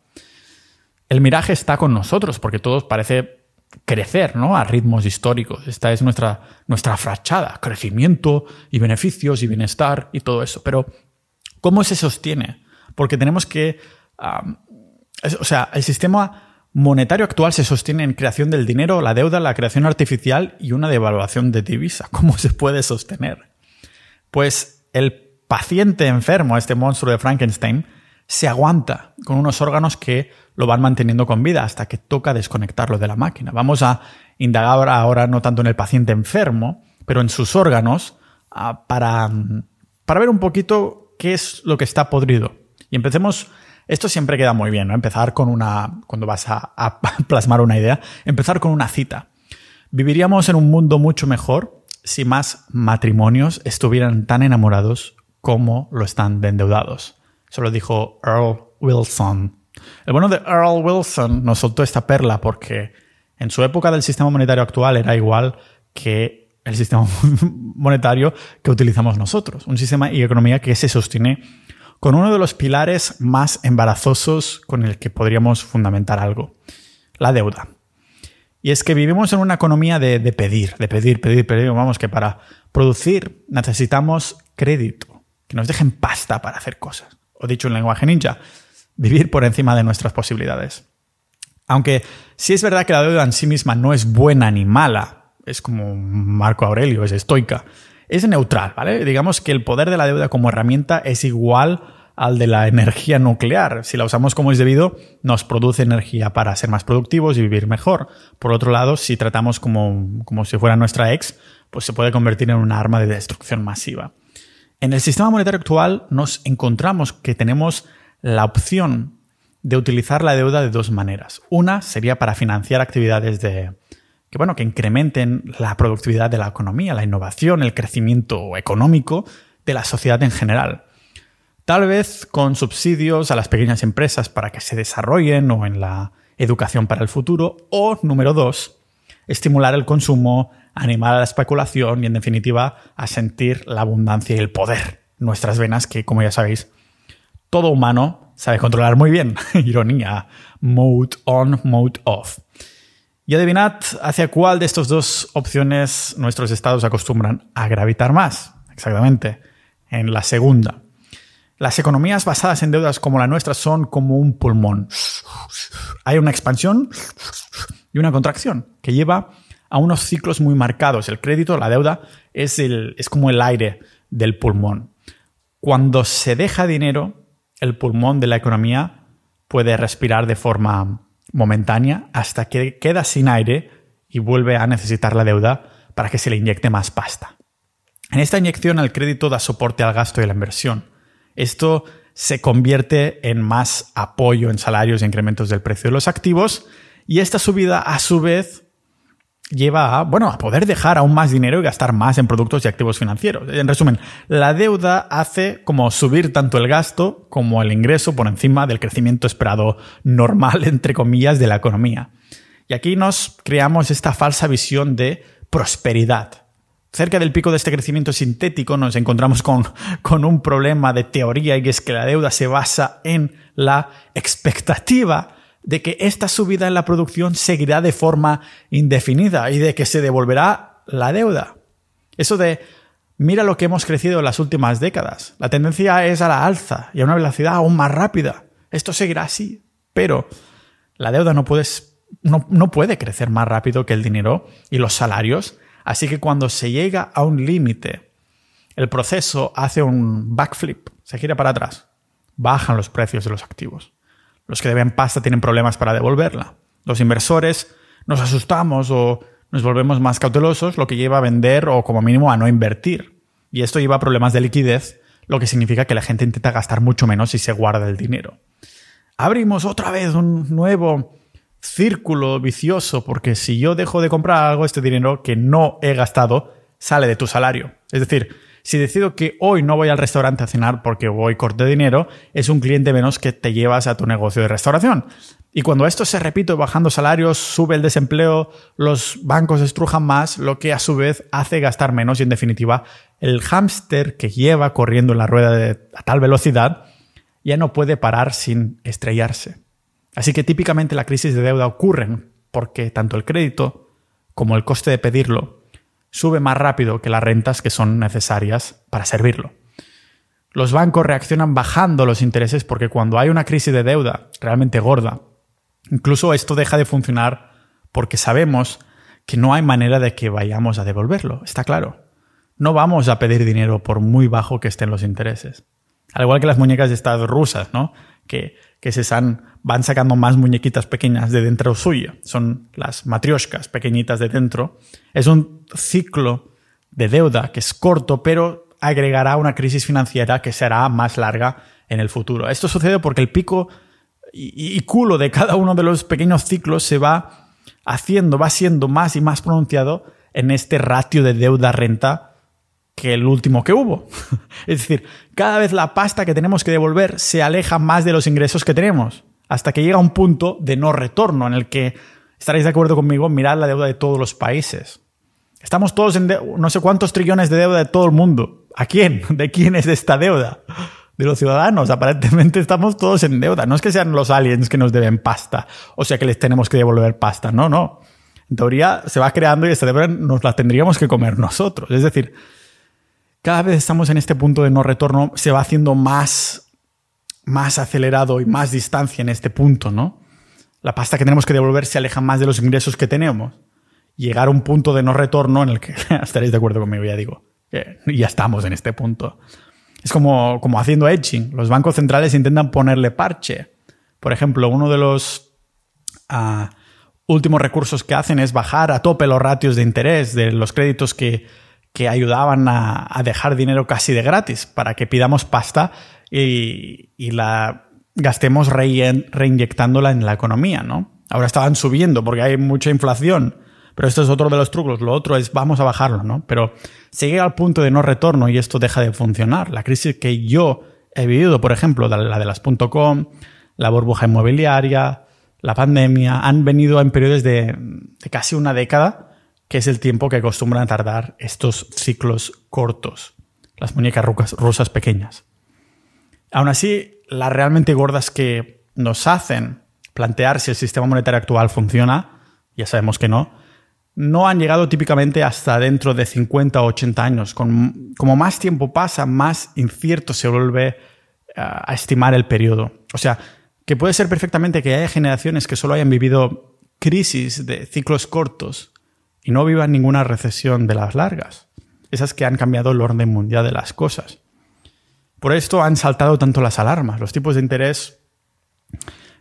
El miraje está con nosotros, porque todos parece crecer ¿no? a ritmos históricos. Esta es nuestra, nuestra frachada, crecimiento y beneficios y bienestar y todo eso. Pero, ¿cómo se sostiene? Porque tenemos que... o sea, el sistema monetario actual se sostiene en creación del dinero, la deuda, la creación artificial y una devaluación de divisa. [laughs] ¿Cómo se puede sostener? Pues el paciente enfermo, este monstruo de Frankenstein, se aguanta con unos órganos que lo van manteniendo con vida hasta que toca desconectarlo de la máquina. Vamos a indagar ahora no tanto en el paciente enfermo, pero en sus órganos ah, para, para ver un poquito qué es lo que está podrido. Y empecemos, esto siempre queda muy bien, ¿no? Empezar con una, cuando vas a, [laughs] plasmar una idea, empezar con una cita. Viviríamos en un mundo mucho mejor si más matrimonios estuvieran tan enamorados como lo están de endeudados. Eso lo dijo Earl Wilson. El bueno de Earl Wilson nos soltó esta perla porque en su época del sistema monetario actual era igual que el sistema [laughs] monetario que utilizamos nosotros. Un sistema y economía que se sostiene con uno de los pilares más embarazosos con el que podríamos fundamentar algo, la deuda. Y es que vivimos en una economía de, pedir, de pedir, pedir, pedir. Vamos, que para producir necesitamos crédito, que nos dejen pasta para hacer cosas o dicho en lenguaje ninja, vivir por encima de nuestras posibilidades. Aunque sí es verdad que la deuda en sí misma no es buena ni mala, es como Marco Aurelio, es estoica, es neutral, ¿vale? Digamos que el poder de la deuda como herramienta es igual al de la energía nuclear. Si la usamos como es debido, nos produce energía para ser más productivos y vivir mejor. Por otro lado, si tratamos como, como si fuera nuestra ex, pues se puede convertir en un arma de destrucción masiva. En el sistema monetario actual nos encontramos que tenemos la opción de utilizar la deuda de dos maneras. Una sería para financiar actividades de que bueno, que incrementen la productividad de la economía, la innovación, el crecimiento económico de la sociedad en general. Tal vez con subsidios a las pequeñas empresas para que se desarrollen o en la educación para el futuro. O, número dos, estimular el consumo, animar a la especulación y, en definitiva, a sentir la abundancia y el poder. Nuestras venas, que, como ya sabéis, todo humano sabe controlar muy bien. [laughs] Ironía. Mode on, mode off. Y adivinad hacia cuál de estas dos opciones nuestros estados acostumbran a gravitar más. Exactamente. En la segunda. Las economías basadas en deudas como la nuestra son como un pulmón. Hay una expansión y una contracción que lleva a unos ciclos muy marcados. El crédito, la deuda, es, el, es como el aire del pulmón. Cuando se deja dinero, el pulmón de la economía puede respirar de forma momentánea hasta que queda sin aire y vuelve a necesitar la deuda para que se le inyecte más pasta. En esta inyección el crédito da soporte al gasto y la inversión. Esto se convierte en más apoyo en salarios e incrementos del precio de los activos y esta subida a su vez lleva a, bueno, a poder dejar aún más dinero y gastar más en productos y activos financieros. En resumen, la deuda hace como subir tanto el gasto como el ingreso por encima del crecimiento esperado normal, [laughs] entre comillas, de la economía. Y aquí nos creamos esta falsa visión de prosperidad. Cerca del pico de este crecimiento sintético nos encontramos con, [laughs] con un problema de teoría y es que la deuda se basa en la expectativa de que esta subida en la producción seguirá de forma indefinida y de que se devolverá la deuda. Eso de, mira lo que hemos crecido en las últimas décadas. La tendencia es a la alza y a una velocidad aún más rápida. Esto seguirá así, pero la deuda no, no, no puede crecer más rápido que el dinero y los salarios, así que cuando se llega a un límite, el proceso hace un backflip, se gira para atrás, bajan los precios de los activos. Los que deben pasta tienen problemas para devolverla. Los inversores nos asustamos o nos volvemos más cautelosos, lo que lleva a vender o como mínimo a no invertir. Y esto lleva a problemas de liquidez, lo que significa que la gente intenta gastar mucho menos si se guarda el dinero. Abrimos otra vez un nuevo círculo vicioso, porque si yo dejo de comprar algo, este dinero que no he gastado sale de tu salario. Es decir, si decido que hoy no voy al restaurante a cenar porque voy corto de dinero, es un cliente menos que te llevas a tu negocio de restauración. Y cuando esto se repite bajando salarios, sube el desempleo, los bancos estrujan más, lo que a su vez hace gastar menos y en definitiva el hámster que lleva corriendo en la rueda a tal velocidad ya no puede parar sin estrellarse. Así que típicamente la crisis de deuda ocurre porque tanto el crédito como el coste de pedirlo sube más rápido que las rentas que son necesarias para servirlo. Los bancos reaccionan bajando los intereses porque cuando hay una crisis de deuda realmente gorda, incluso esto deja de funcionar porque sabemos que no hay manera de que vayamos a devolverlo, está claro. No vamos a pedir dinero por muy bajo que estén los intereses. Al igual que las muñecas de Estado rusas, ¿no? Que que se van sacando más muñequitas pequeñas de dentro suya. Son las matrioshkas pequeñitas de dentro. Es un ciclo de deuda que es corto, pero agregará una crisis financiera que será más larga en el futuro. Esto sucede porque el pico y, y culo de cada uno de los pequeños ciclos se va haciendo, va siendo más y más pronunciado en este ratio de deuda-renta que el último que hubo. [laughs] es decir, cada vez la pasta que tenemos que devolver se aleja más de los ingresos que tenemos, hasta que llega un punto de no retorno en el que, estaréis de acuerdo conmigo, mirad la deuda de todos los países. Estamos todos en no sé cuántos trillones de deuda de todo el mundo. ¿A quién? [laughs] ¿De quién es esta deuda? De los ciudadanos. Aparentemente estamos todos en deuda. No es que sean los aliens que nos deben pasta, o sea que les tenemos que devolver pasta. No, no. En teoría se va creando y esta deuda nos la tendríamos que comer nosotros. Es decir, cada vez estamos en este punto de no retorno, se va haciendo más, más acelerado y más distancia en este punto, ¿no? La pasta que tenemos que devolver se aleja más de los ingresos que tenemos. Llegar a un punto de no retorno en el que [laughs] estaréis de acuerdo conmigo, ya digo, ya estamos en este punto. Es como, como haciendo edging. Los bancos centrales intentan ponerle parche. Por ejemplo, uno de los ah, últimos recursos que hacen es bajar a tope los ratios de interés de los créditos que que ayudaban a, dejar dinero casi de gratis para que pidamos pasta y, la gastemos reinyectándola en la economía, ¿no? Ahora estaban subiendo porque hay mucha inflación, pero esto es otro de los trucos. Lo otro es vamos a bajarlo, ¿no? Pero se llega al punto de no retorno y esto deja de funcionar. La crisis que yo he vivido, por ejemplo, la de las .com, la burbuja inmobiliaria, la pandemia, han venido en periodos de casi una década que es el tiempo que acostumbran a tardar estos ciclos cortos, las muñecas rusas pequeñas. Aún así, las realmente gordas que nos hacen plantear si el sistema monetario actual funciona, ya sabemos que no, no han llegado típicamente hasta dentro de 50 o 80 años. como más tiempo pasa, más incierto se vuelve eh, a estimar el periodo. O sea, que puede ser perfectamente que haya generaciones que solo hayan vivido crisis de ciclos cortos y no vivan ninguna recesión de las largas, esas que han cambiado el orden mundial de las cosas. Por esto han saltado tanto las alarmas. Los tipos de interés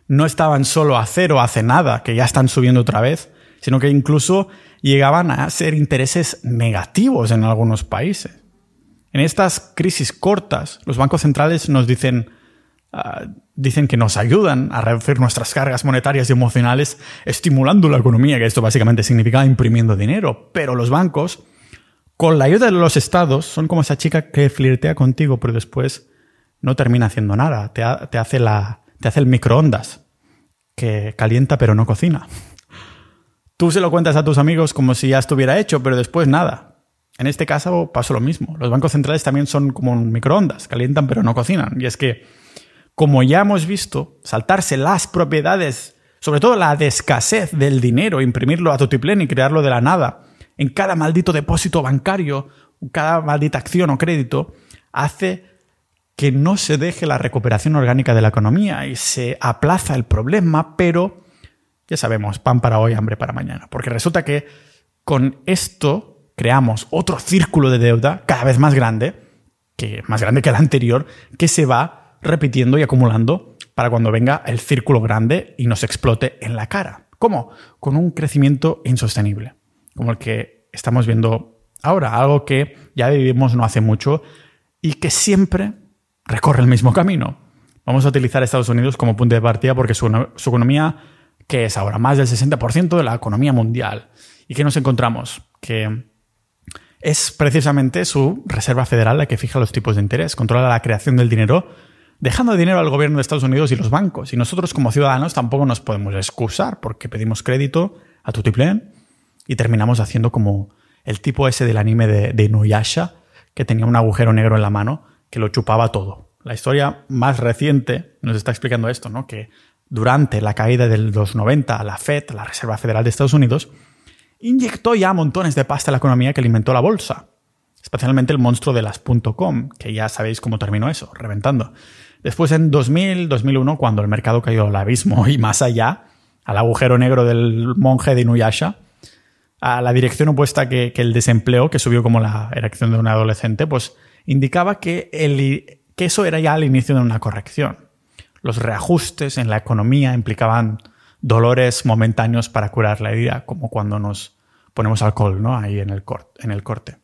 no estaban solo a cero hace nada, que ya están subiendo otra vez, sino que incluso llegaban a ser intereses negativos en algunos países. En estas crisis cortas, los bancos centrales nos dicen, ah, dicen que nos ayudan a reducir nuestras cargas monetarias y emocionales, estimulando la economía, que esto básicamente significa imprimiendo dinero. Pero los bancos, con la ayuda de los estados, son como esa chica que flirtea contigo, pero después no termina haciendo nada. Te, te hace, la, te hace el microondas, que calienta pero no cocina. Tú se lo cuentas a tus amigos como si ya estuviera hecho, pero después nada. En este caso pasó lo mismo. Los bancos centrales también son como un microondas, calientan pero no cocinan. Y es que, como ya hemos visto, saltarse las propiedades, sobre todo la de escasez del dinero, imprimirlo a tutiplén y crearlo de la nada, en cada maldito depósito bancario, cada maldita acción o crédito, hace que no se deje la recuperación orgánica de la economía y se aplaza el problema, pero ya sabemos, pan para hoy, hambre para mañana. Porque resulta que con esto creamos otro círculo de deuda cada vez más grande, que más grande que el anterior, que se va repitiendo y acumulando para cuando venga el círculo grande y nos explote en la cara. ¿Cómo? Con un crecimiento insostenible, como el que estamos viendo ahora, algo que ya vivimos no hace mucho y que siempre recorre el mismo camino. Vamos a utilizar Estados Unidos como punto de partida porque su, su economía, que es ahora más del 60% de la economía mundial. ¿Y qué nos encontramos? Que es precisamente su Reserva Federal la que fija los tipos de interés, controla la creación del dinero, dejando dinero al gobierno de Estados Unidos y los bancos. Y nosotros como ciudadanos tampoco nos podemos excusar porque pedimos crédito a tutiplén y terminamos haciendo como el tipo ese del anime de, de Inuyasha, que tenía un agujero negro en la mano que lo chupaba todo. La historia más reciente nos está explicando esto, ¿no? Que durante la caída de los 90, la Fed, la Reserva Federal de Estados Unidos, inyectó ya montones de pasta a la economía que alimentó la bolsa, especialmente el monstruo de las .com, que ya sabéis cómo terminó eso, reventando. Después en 2000, 2001, cuando el mercado cayó al abismo y más allá, al agujero negro del monje de Inuyasha, a la dirección opuesta que, el desempleo, que subió como la erección de un adolescente, pues indicaba que, eso era ya el inicio de una corrección. Los reajustes en la economía implicaban dolores momentáneos para curar la herida, como cuando nos ponemos alcohol ¿no? ahí en el, en el corte.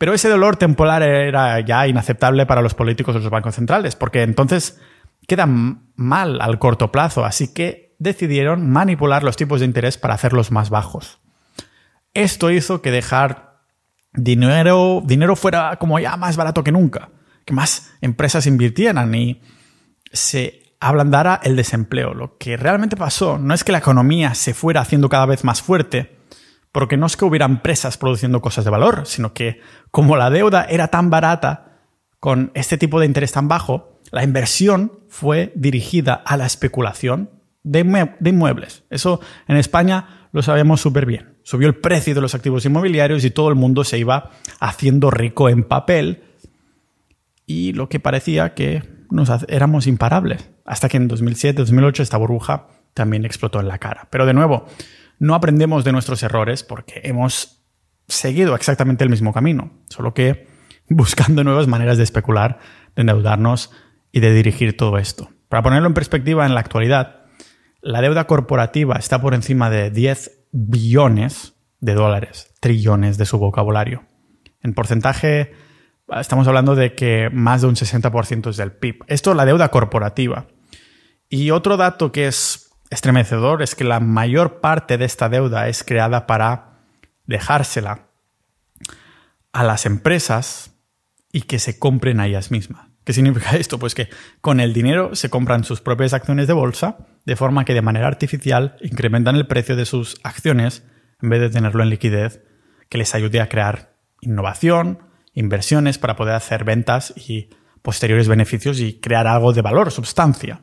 Pero ese dolor temporal era ya inaceptable para los políticos de los bancos centrales, porque entonces queda mal al corto plazo, así que decidieron manipular los tipos de interés para hacerlos más bajos. Esto hizo que dejar dinero, dinero fuera como ya más barato que nunca, que más empresas invirtieran y se ablandara el desempleo. Lo que realmente pasó no es que la economía se fuera haciendo cada vez más fuerte, porque no es que hubiera empresas produciendo cosas de valor, sino que como la deuda era tan barata, con este tipo de interés tan bajo, la inversión fue dirigida a la especulación de, inmuebles. Eso en España lo sabemos súper bien. Subió el precio de los activos inmobiliarios y todo el mundo se iba haciendo rico en papel y lo que parecía que nos éramos imparables. Hasta que en 2007, 2008 esta burbuja también explotó en la cara. Pero de nuevo, no aprendemos de nuestros errores porque hemos seguido exactamente el mismo camino, solo que buscando nuevas maneras de especular, de endeudarnos y de dirigir todo esto. Para ponerlo en perspectiva, en la actualidad, la deuda corporativa está por encima de 10 billones de dólares, trillones de su vocabulario. En porcentaje, estamos hablando de que más de un 60% es del PIB. Esto es la deuda corporativa. Y otro dato que es estremecedor es que la mayor parte de esta deuda es creada para dejársela a las empresas y que se compren a ellas mismas. ¿Qué significa esto? Pues que con el dinero se compran sus propias acciones de bolsa, de forma que de manera artificial incrementan el precio de sus acciones en vez de tenerlo en liquidez, que les ayude a crear innovación, inversiones para poder hacer ventas y posteriores beneficios y crear algo de valor, sustancia.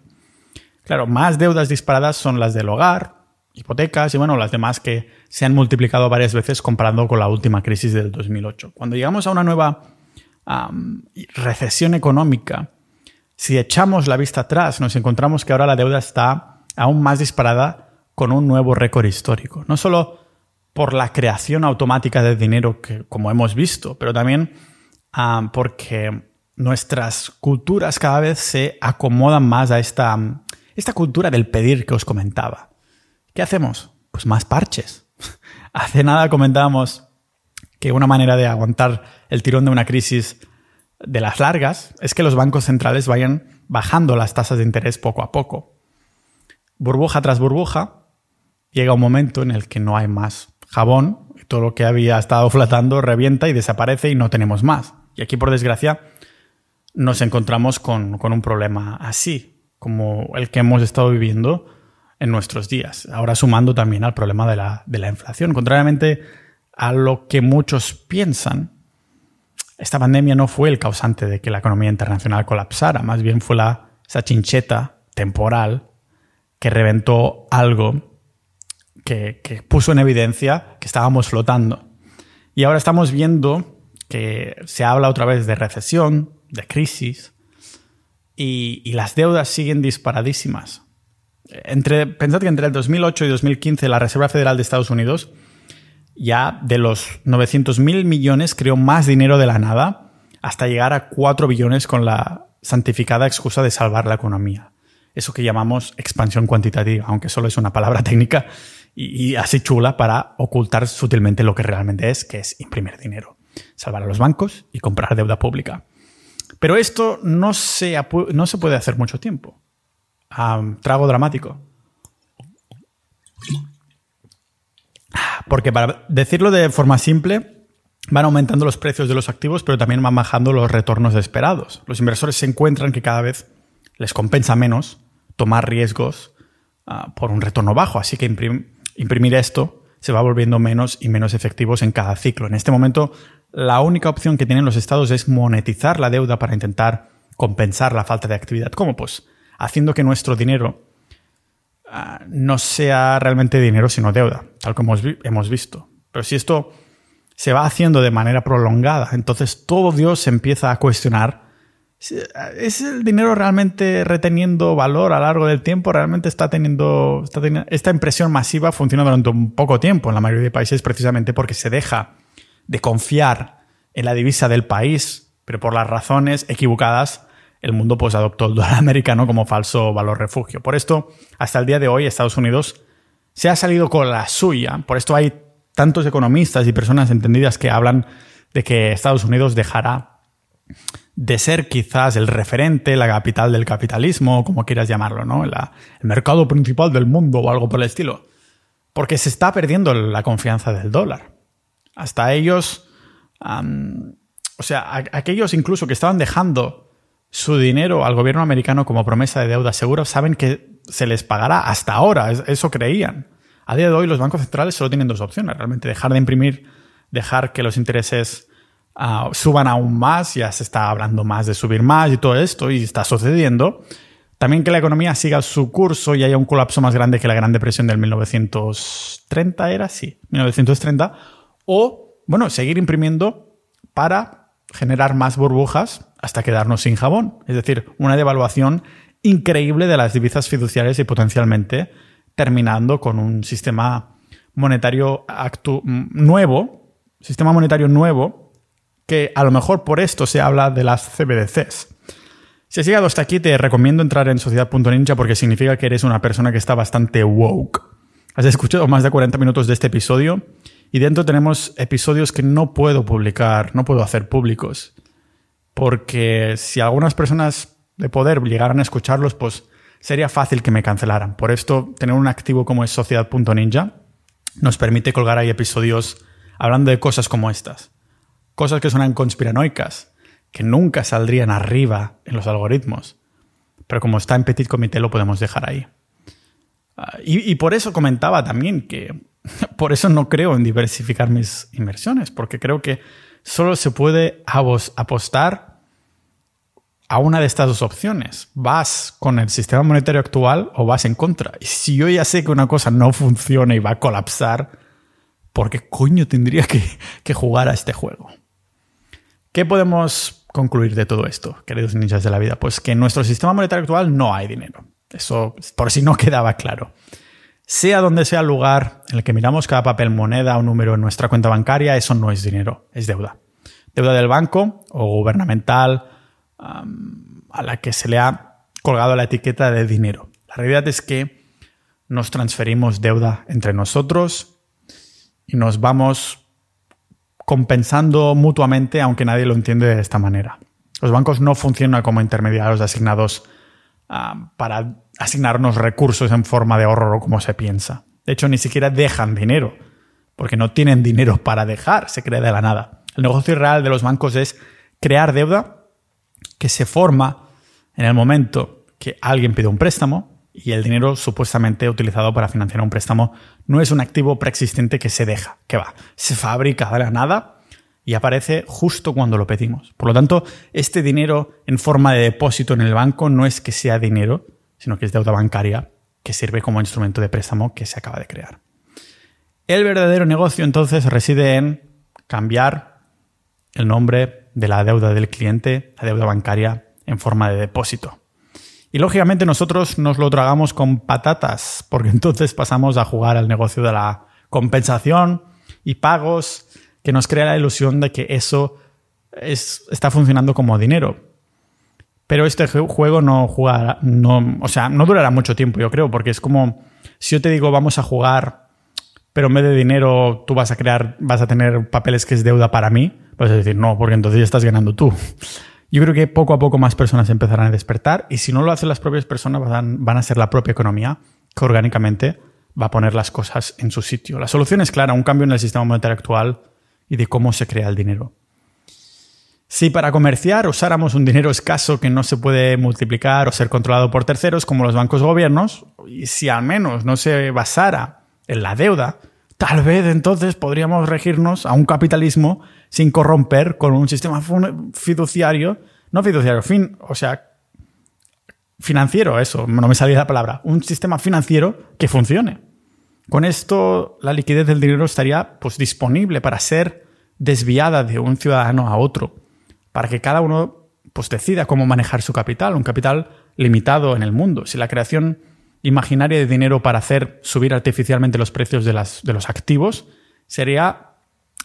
Claro, más deudas disparadas son las del hogar, hipotecas y bueno, las demás que se han multiplicado varias veces comparando con la última crisis del 2008. Cuando llegamos a una nueva recesión económica, si echamos la vista atrás, nos encontramos que ahora la deuda está aún más disparada con un nuevo récord histórico. No solo por la creación automática de dinero, que, como hemos visto, pero también porque nuestras culturas cada vez se acomodan más a esta, esta cultura del pedir que os comentaba. ¿Qué hacemos? Pues más parches. [laughs] Hace nada comentábamos que una manera de aguantar el tirón de una crisis de las largas es que los bancos centrales vayan bajando las tasas de interés poco a poco. Burbuja tras burbuja, llega un momento en el que no hay más jabón y todo lo que había estado flotando revienta y desaparece y no tenemos más. Y aquí, por desgracia, nos encontramos con, un problema así, como el que hemos estado viviendo en nuestros días. Ahora sumando también al problema de la, de la inflación. Contrariamente a lo que muchos piensan, esta pandemia no fue el causante de que la economía internacional colapsara, más bien fue la, esa chincheta temporal que reventó algo que, que puso en evidencia que estábamos flotando. Y ahora estamos viendo que se habla otra vez de recesión, de crisis, y, y, las deudas siguen disparadísimas. Entre, pensad que entre el 2008 y 2015 la Reserva Federal de Estados Unidos ya de los 900 mil millones creó más dinero de la nada hasta llegar a 4 billones con la santificada excusa de salvar la economía. Eso que llamamos expansión cuantitativa, aunque solo es una palabra [laughs] técnica y, así chula para ocultar sutilmente lo que realmente es, que es imprimir dinero, salvar a los bancos y comprar deuda pública. Pero esto no se, no se puede hacer mucho tiempo. trago dramático. Porque para decirlo de forma simple, van aumentando los precios de los activos, pero también van bajando los retornos esperados. Los inversores se encuentran que cada vez les compensa menos tomar riesgos ah, por un retorno bajo, así que imprimir esto se va volviendo menos y menos efectivos en cada ciclo. En este momento, la única opción que tienen los estados es monetizar la deuda para intentar compensar la falta de actividad. ¿Cómo? Pues haciendo que nuestro dinero Ah, no sea realmente dinero sino deuda, tal como hemos visto. Pero si esto se va haciendo de manera prolongada, entonces todo Dios se empieza a cuestionar. ¿Es el dinero realmente reteniendo valor a lo largo del tiempo? ¿Realmente está teniendo, está teniendo, esta impresión masiva funciona durante un poco tiempo en la mayoría de países precisamente porque se deja de confiar en la divisa del país, pero por las razones equivocadas el mundo pues adoptó el dólar [laughs] americano como falso valor refugio. Por esto, hasta el día de hoy, Estados Unidos se ha salido con la suya. Por esto hay tantos economistas y personas entendidas que hablan de que Estados Unidos dejará de ser quizás el referente, la capital del capitalismo, como quieras llamarlo, ¿no? el mercado principal del mundo o algo por el estilo. Porque se está perdiendo la confianza del dólar. Hasta ellos, o sea, aquellos incluso que estaban dejando su dinero al gobierno americano como promesa de deuda segura, saben que se les pagará hasta ahora, eso creían. A día de hoy los bancos centrales solo tienen dos opciones, realmente dejar de imprimir, dejar que los intereses ah, suban aún más, ya se está hablando más de subir más y todo esto, y está sucediendo. También que la economía siga su curso y haya un colapso más grande que la Gran Depresión del 1930, ¿era? Sí, 1930. O, bueno, seguir imprimiendo para generar más burbujas hasta quedarnos sin jabón. Es decir, una devaluación increíble de las divisas fiduciarias y potencialmente terminando con un sistema monetario nuevo, sistema monetario nuevo, que a lo mejor por esto se habla de las CBDCs. Si has llegado hasta aquí, te recomiendo entrar en sociedad.ninja porque significa que eres una persona que está bastante woke. Has escuchado más de 40 minutos de este episodio y dentro tenemos episodios que no puedo publicar, no puedo hacer públicos porque si algunas personas de poder llegaran a escucharlos, pues sería fácil que me cancelaran. Por esto, tener un activo como es sociedad.ninja nos permite colgar ahí episodios hablando de cosas como estas. Cosas que suenan conspiranoicas, que nunca saldrían arriba en los algoritmos. Pero como está en Petit Comité, lo podemos dejar ahí. Ah, y, y por eso comentaba también que [laughs] por eso no creo en diversificar mis inversiones, porque creo que solo se puede apostar a una de estas dos opciones. Vas con el sistema monetario actual o vas en contra. Y si yo ya sé que una cosa no funciona y va a colapsar, ¿por qué coño tendría que, jugar a este juego? ¿Qué podemos concluir de todo esto, queridos ninjas de la vida? Pues que en nuestro sistema monetario actual no hay dinero. Eso por si no quedaba claro. Sea donde sea el lugar en el que miramos cada papel moneda o número en nuestra cuenta bancaria, eso no es dinero, es deuda. Deuda del banco o gubernamental a la que se le ha colgado la etiqueta de dinero. La realidad es que nos transferimos deuda entre nosotros y nos vamos compensando mutuamente, aunque nadie lo entiende de esta manera. Los bancos no funcionan como intermediarios asignados para asignarnos recursos en forma de ahorro como se piensa. De hecho, ni siquiera dejan dinero, porque no tienen dinero para dejar, se crea de la nada. El negocio real de los bancos es crear deuda que se forma en el momento que alguien pide un préstamo y el dinero supuestamente utilizado para financiar un préstamo no es un activo preexistente que se deja, que va, se fabrica de la nada y aparece justo cuando lo pedimos. Por lo tanto, este dinero en forma de depósito en el banco no es que sea dinero, sino que es deuda bancaria que sirve como instrumento de préstamo que se acaba de crear. El verdadero negocio entonces reside en cambiar el nombre de la deuda del cliente a deuda bancaria en forma de depósito. Y lógicamente nosotros nos lo tragamos con patatas, porque [laughs] entonces pasamos a jugar al negocio de la compensación y pagos que nos crea la ilusión de que eso está funcionando como dinero. Pero este juego no jugará, no, o sea, no durará mucho tiempo, yo creo, porque es como si yo te digo vamos a jugar, pero en vez de dinero tú vas a crear, vas a tener papeles que es deuda para mí, vas a decir no, porque entonces ya estás ganando tú. Yo creo que poco a poco más personas empezarán a despertar y si no lo hacen las propias personas van, van a ser la propia economía que orgánicamente va a poner las cosas en su sitio. La solución es clara, un cambio en el sistema monetario actual y de cómo se crea el dinero. Si para comerciar usáramos un dinero escaso que no se puede multiplicar o ser controlado por terceros como los bancos o gobiernos, y si al menos no se basara en la deuda, tal vez entonces podríamos regirnos a un capitalismo sin corromper con un sistema fiduciario, no fiduciario, fin, o sea, financiero, eso, no me salía la palabra, un sistema financiero que funcione. Con esto, la liquidez del dinero estaría pues, disponible para ser desviada de un ciudadano a otro, para que cada uno pues, decida cómo manejar su capital, un capital limitado en el mundo. Si la creación imaginaria de dinero para hacer subir artificialmente los precios de, las, de los activos, sería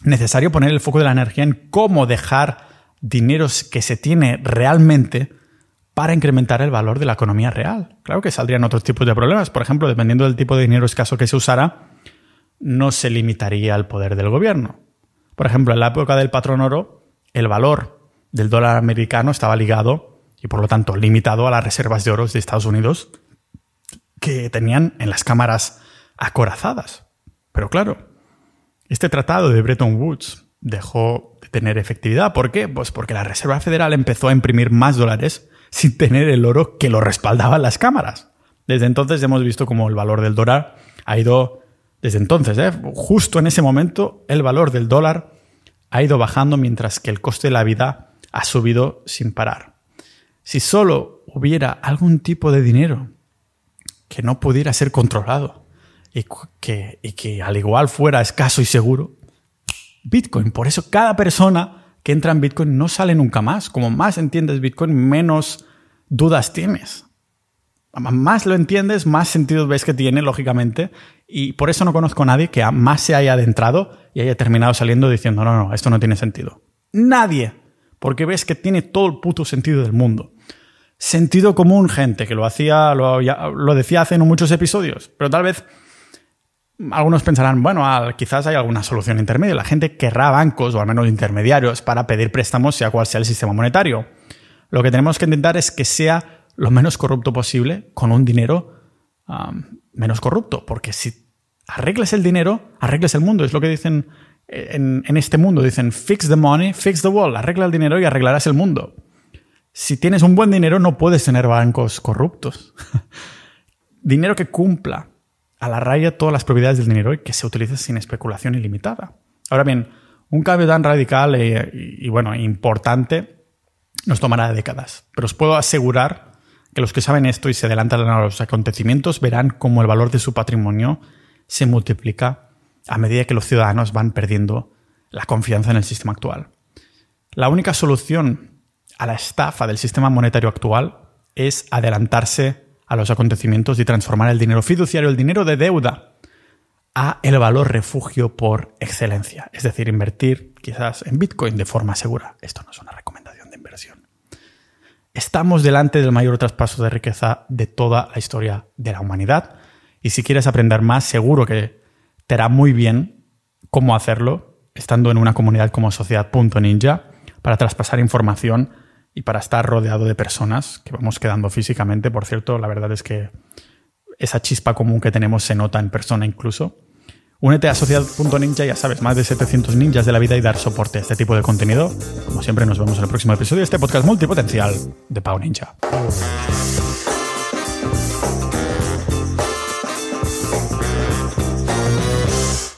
necesario poner el foco de la energía en cómo dejar dineros que se tiene realmente para incrementar el valor de la economía real. Claro que saldrían otros tipos de problemas. Por ejemplo, dependiendo del tipo de dinero escaso que se usara, no se limitaría al poder del gobierno. Por ejemplo, en la época del patrón oro, el valor del dólar americano estaba ligado y por lo tanto limitado a las reservas de oro de Estados Unidos que tenían en las cámaras acorazadas. Pero claro, este tratado de Bretton Woods dejó de tener efectividad. ¿Por qué? Pues porque la Reserva Federal empezó a imprimir más dólares sin tener el oro que lo respaldaban las cámaras. Desde entonces hemos visto como el valor del dólar ha ido, desde entonces, ¿eh? justo en ese momento, el valor del dólar ha ido bajando mientras que el coste de la vida ha subido sin parar. Si solo hubiera algún tipo de dinero que no pudiera ser controlado y que, y que al igual fuera escaso y seguro, Bitcoin. Por eso cada persona que entra en Bitcoin no sale nunca más. Como más entiendes Bitcoin, menos dudas tienes. Más lo entiendes, más sentido ves que tiene, lógicamente. Y por eso no conozco a nadie que más se haya adentrado y haya terminado saliendo diciendo, no, no, esto no tiene sentido. Nadie. Porque ves que tiene todo el puto sentido del mundo. Sentido común, gente, que lo hacía, lo, decía hace muchos episodios. Pero tal vez algunos pensarán, bueno, quizás hay alguna solución intermedia. La gente querrá bancos o al menos intermediarios para pedir préstamos, sea cual sea el sistema monetario. Lo que tenemos que intentar es que sea lo menos corrupto posible con un dinero menos corrupto. Porque si arregles el dinero, arregles el mundo. Es lo que dicen en, en este mundo. Dicen, fix the money, fix the world. Arregla el dinero y arreglarás el mundo. Si tienes un buen dinero, no puedes tener bancos corruptos. [laughs] dinero que cumpla a la raya todas las propiedades del dinero y que se utilice sin especulación ilimitada. Ahora bien, un cambio tan radical y, bueno, importante nos tomará décadas, pero os puedo asegurar que los que saben esto y se adelantan a los acontecimientos verán cómo el valor de su patrimonio se multiplica a medida que los ciudadanos van perdiendo la confianza en el sistema actual. La única solución a la estafa del sistema monetario actual es adelantarse a los acontecimientos y transformar el dinero fiduciario, el dinero de deuda, a el valor refugio por excelencia. Es decir, invertir quizás en Bitcoin de forma segura. Esto no es una recomendación de inversión. Estamos delante del mayor traspaso de riqueza de toda la historia de la humanidad. Y si quieres aprender más, seguro que te hará muy bien cómo hacerlo estando en una comunidad como Sociedad.ninja para traspasar información y para estar rodeado de personas que vamos quedando físicamente. Por cierto, la verdad es que esa chispa común que tenemos se nota en persona incluso. Únete a Sociedad.ninja, ya sabes, más de 700 ninjas de la vida y dar soporte a este tipo de contenido. Como siempre, nos vemos en el próximo episodio de este podcast multipotencial de Pau Ninja.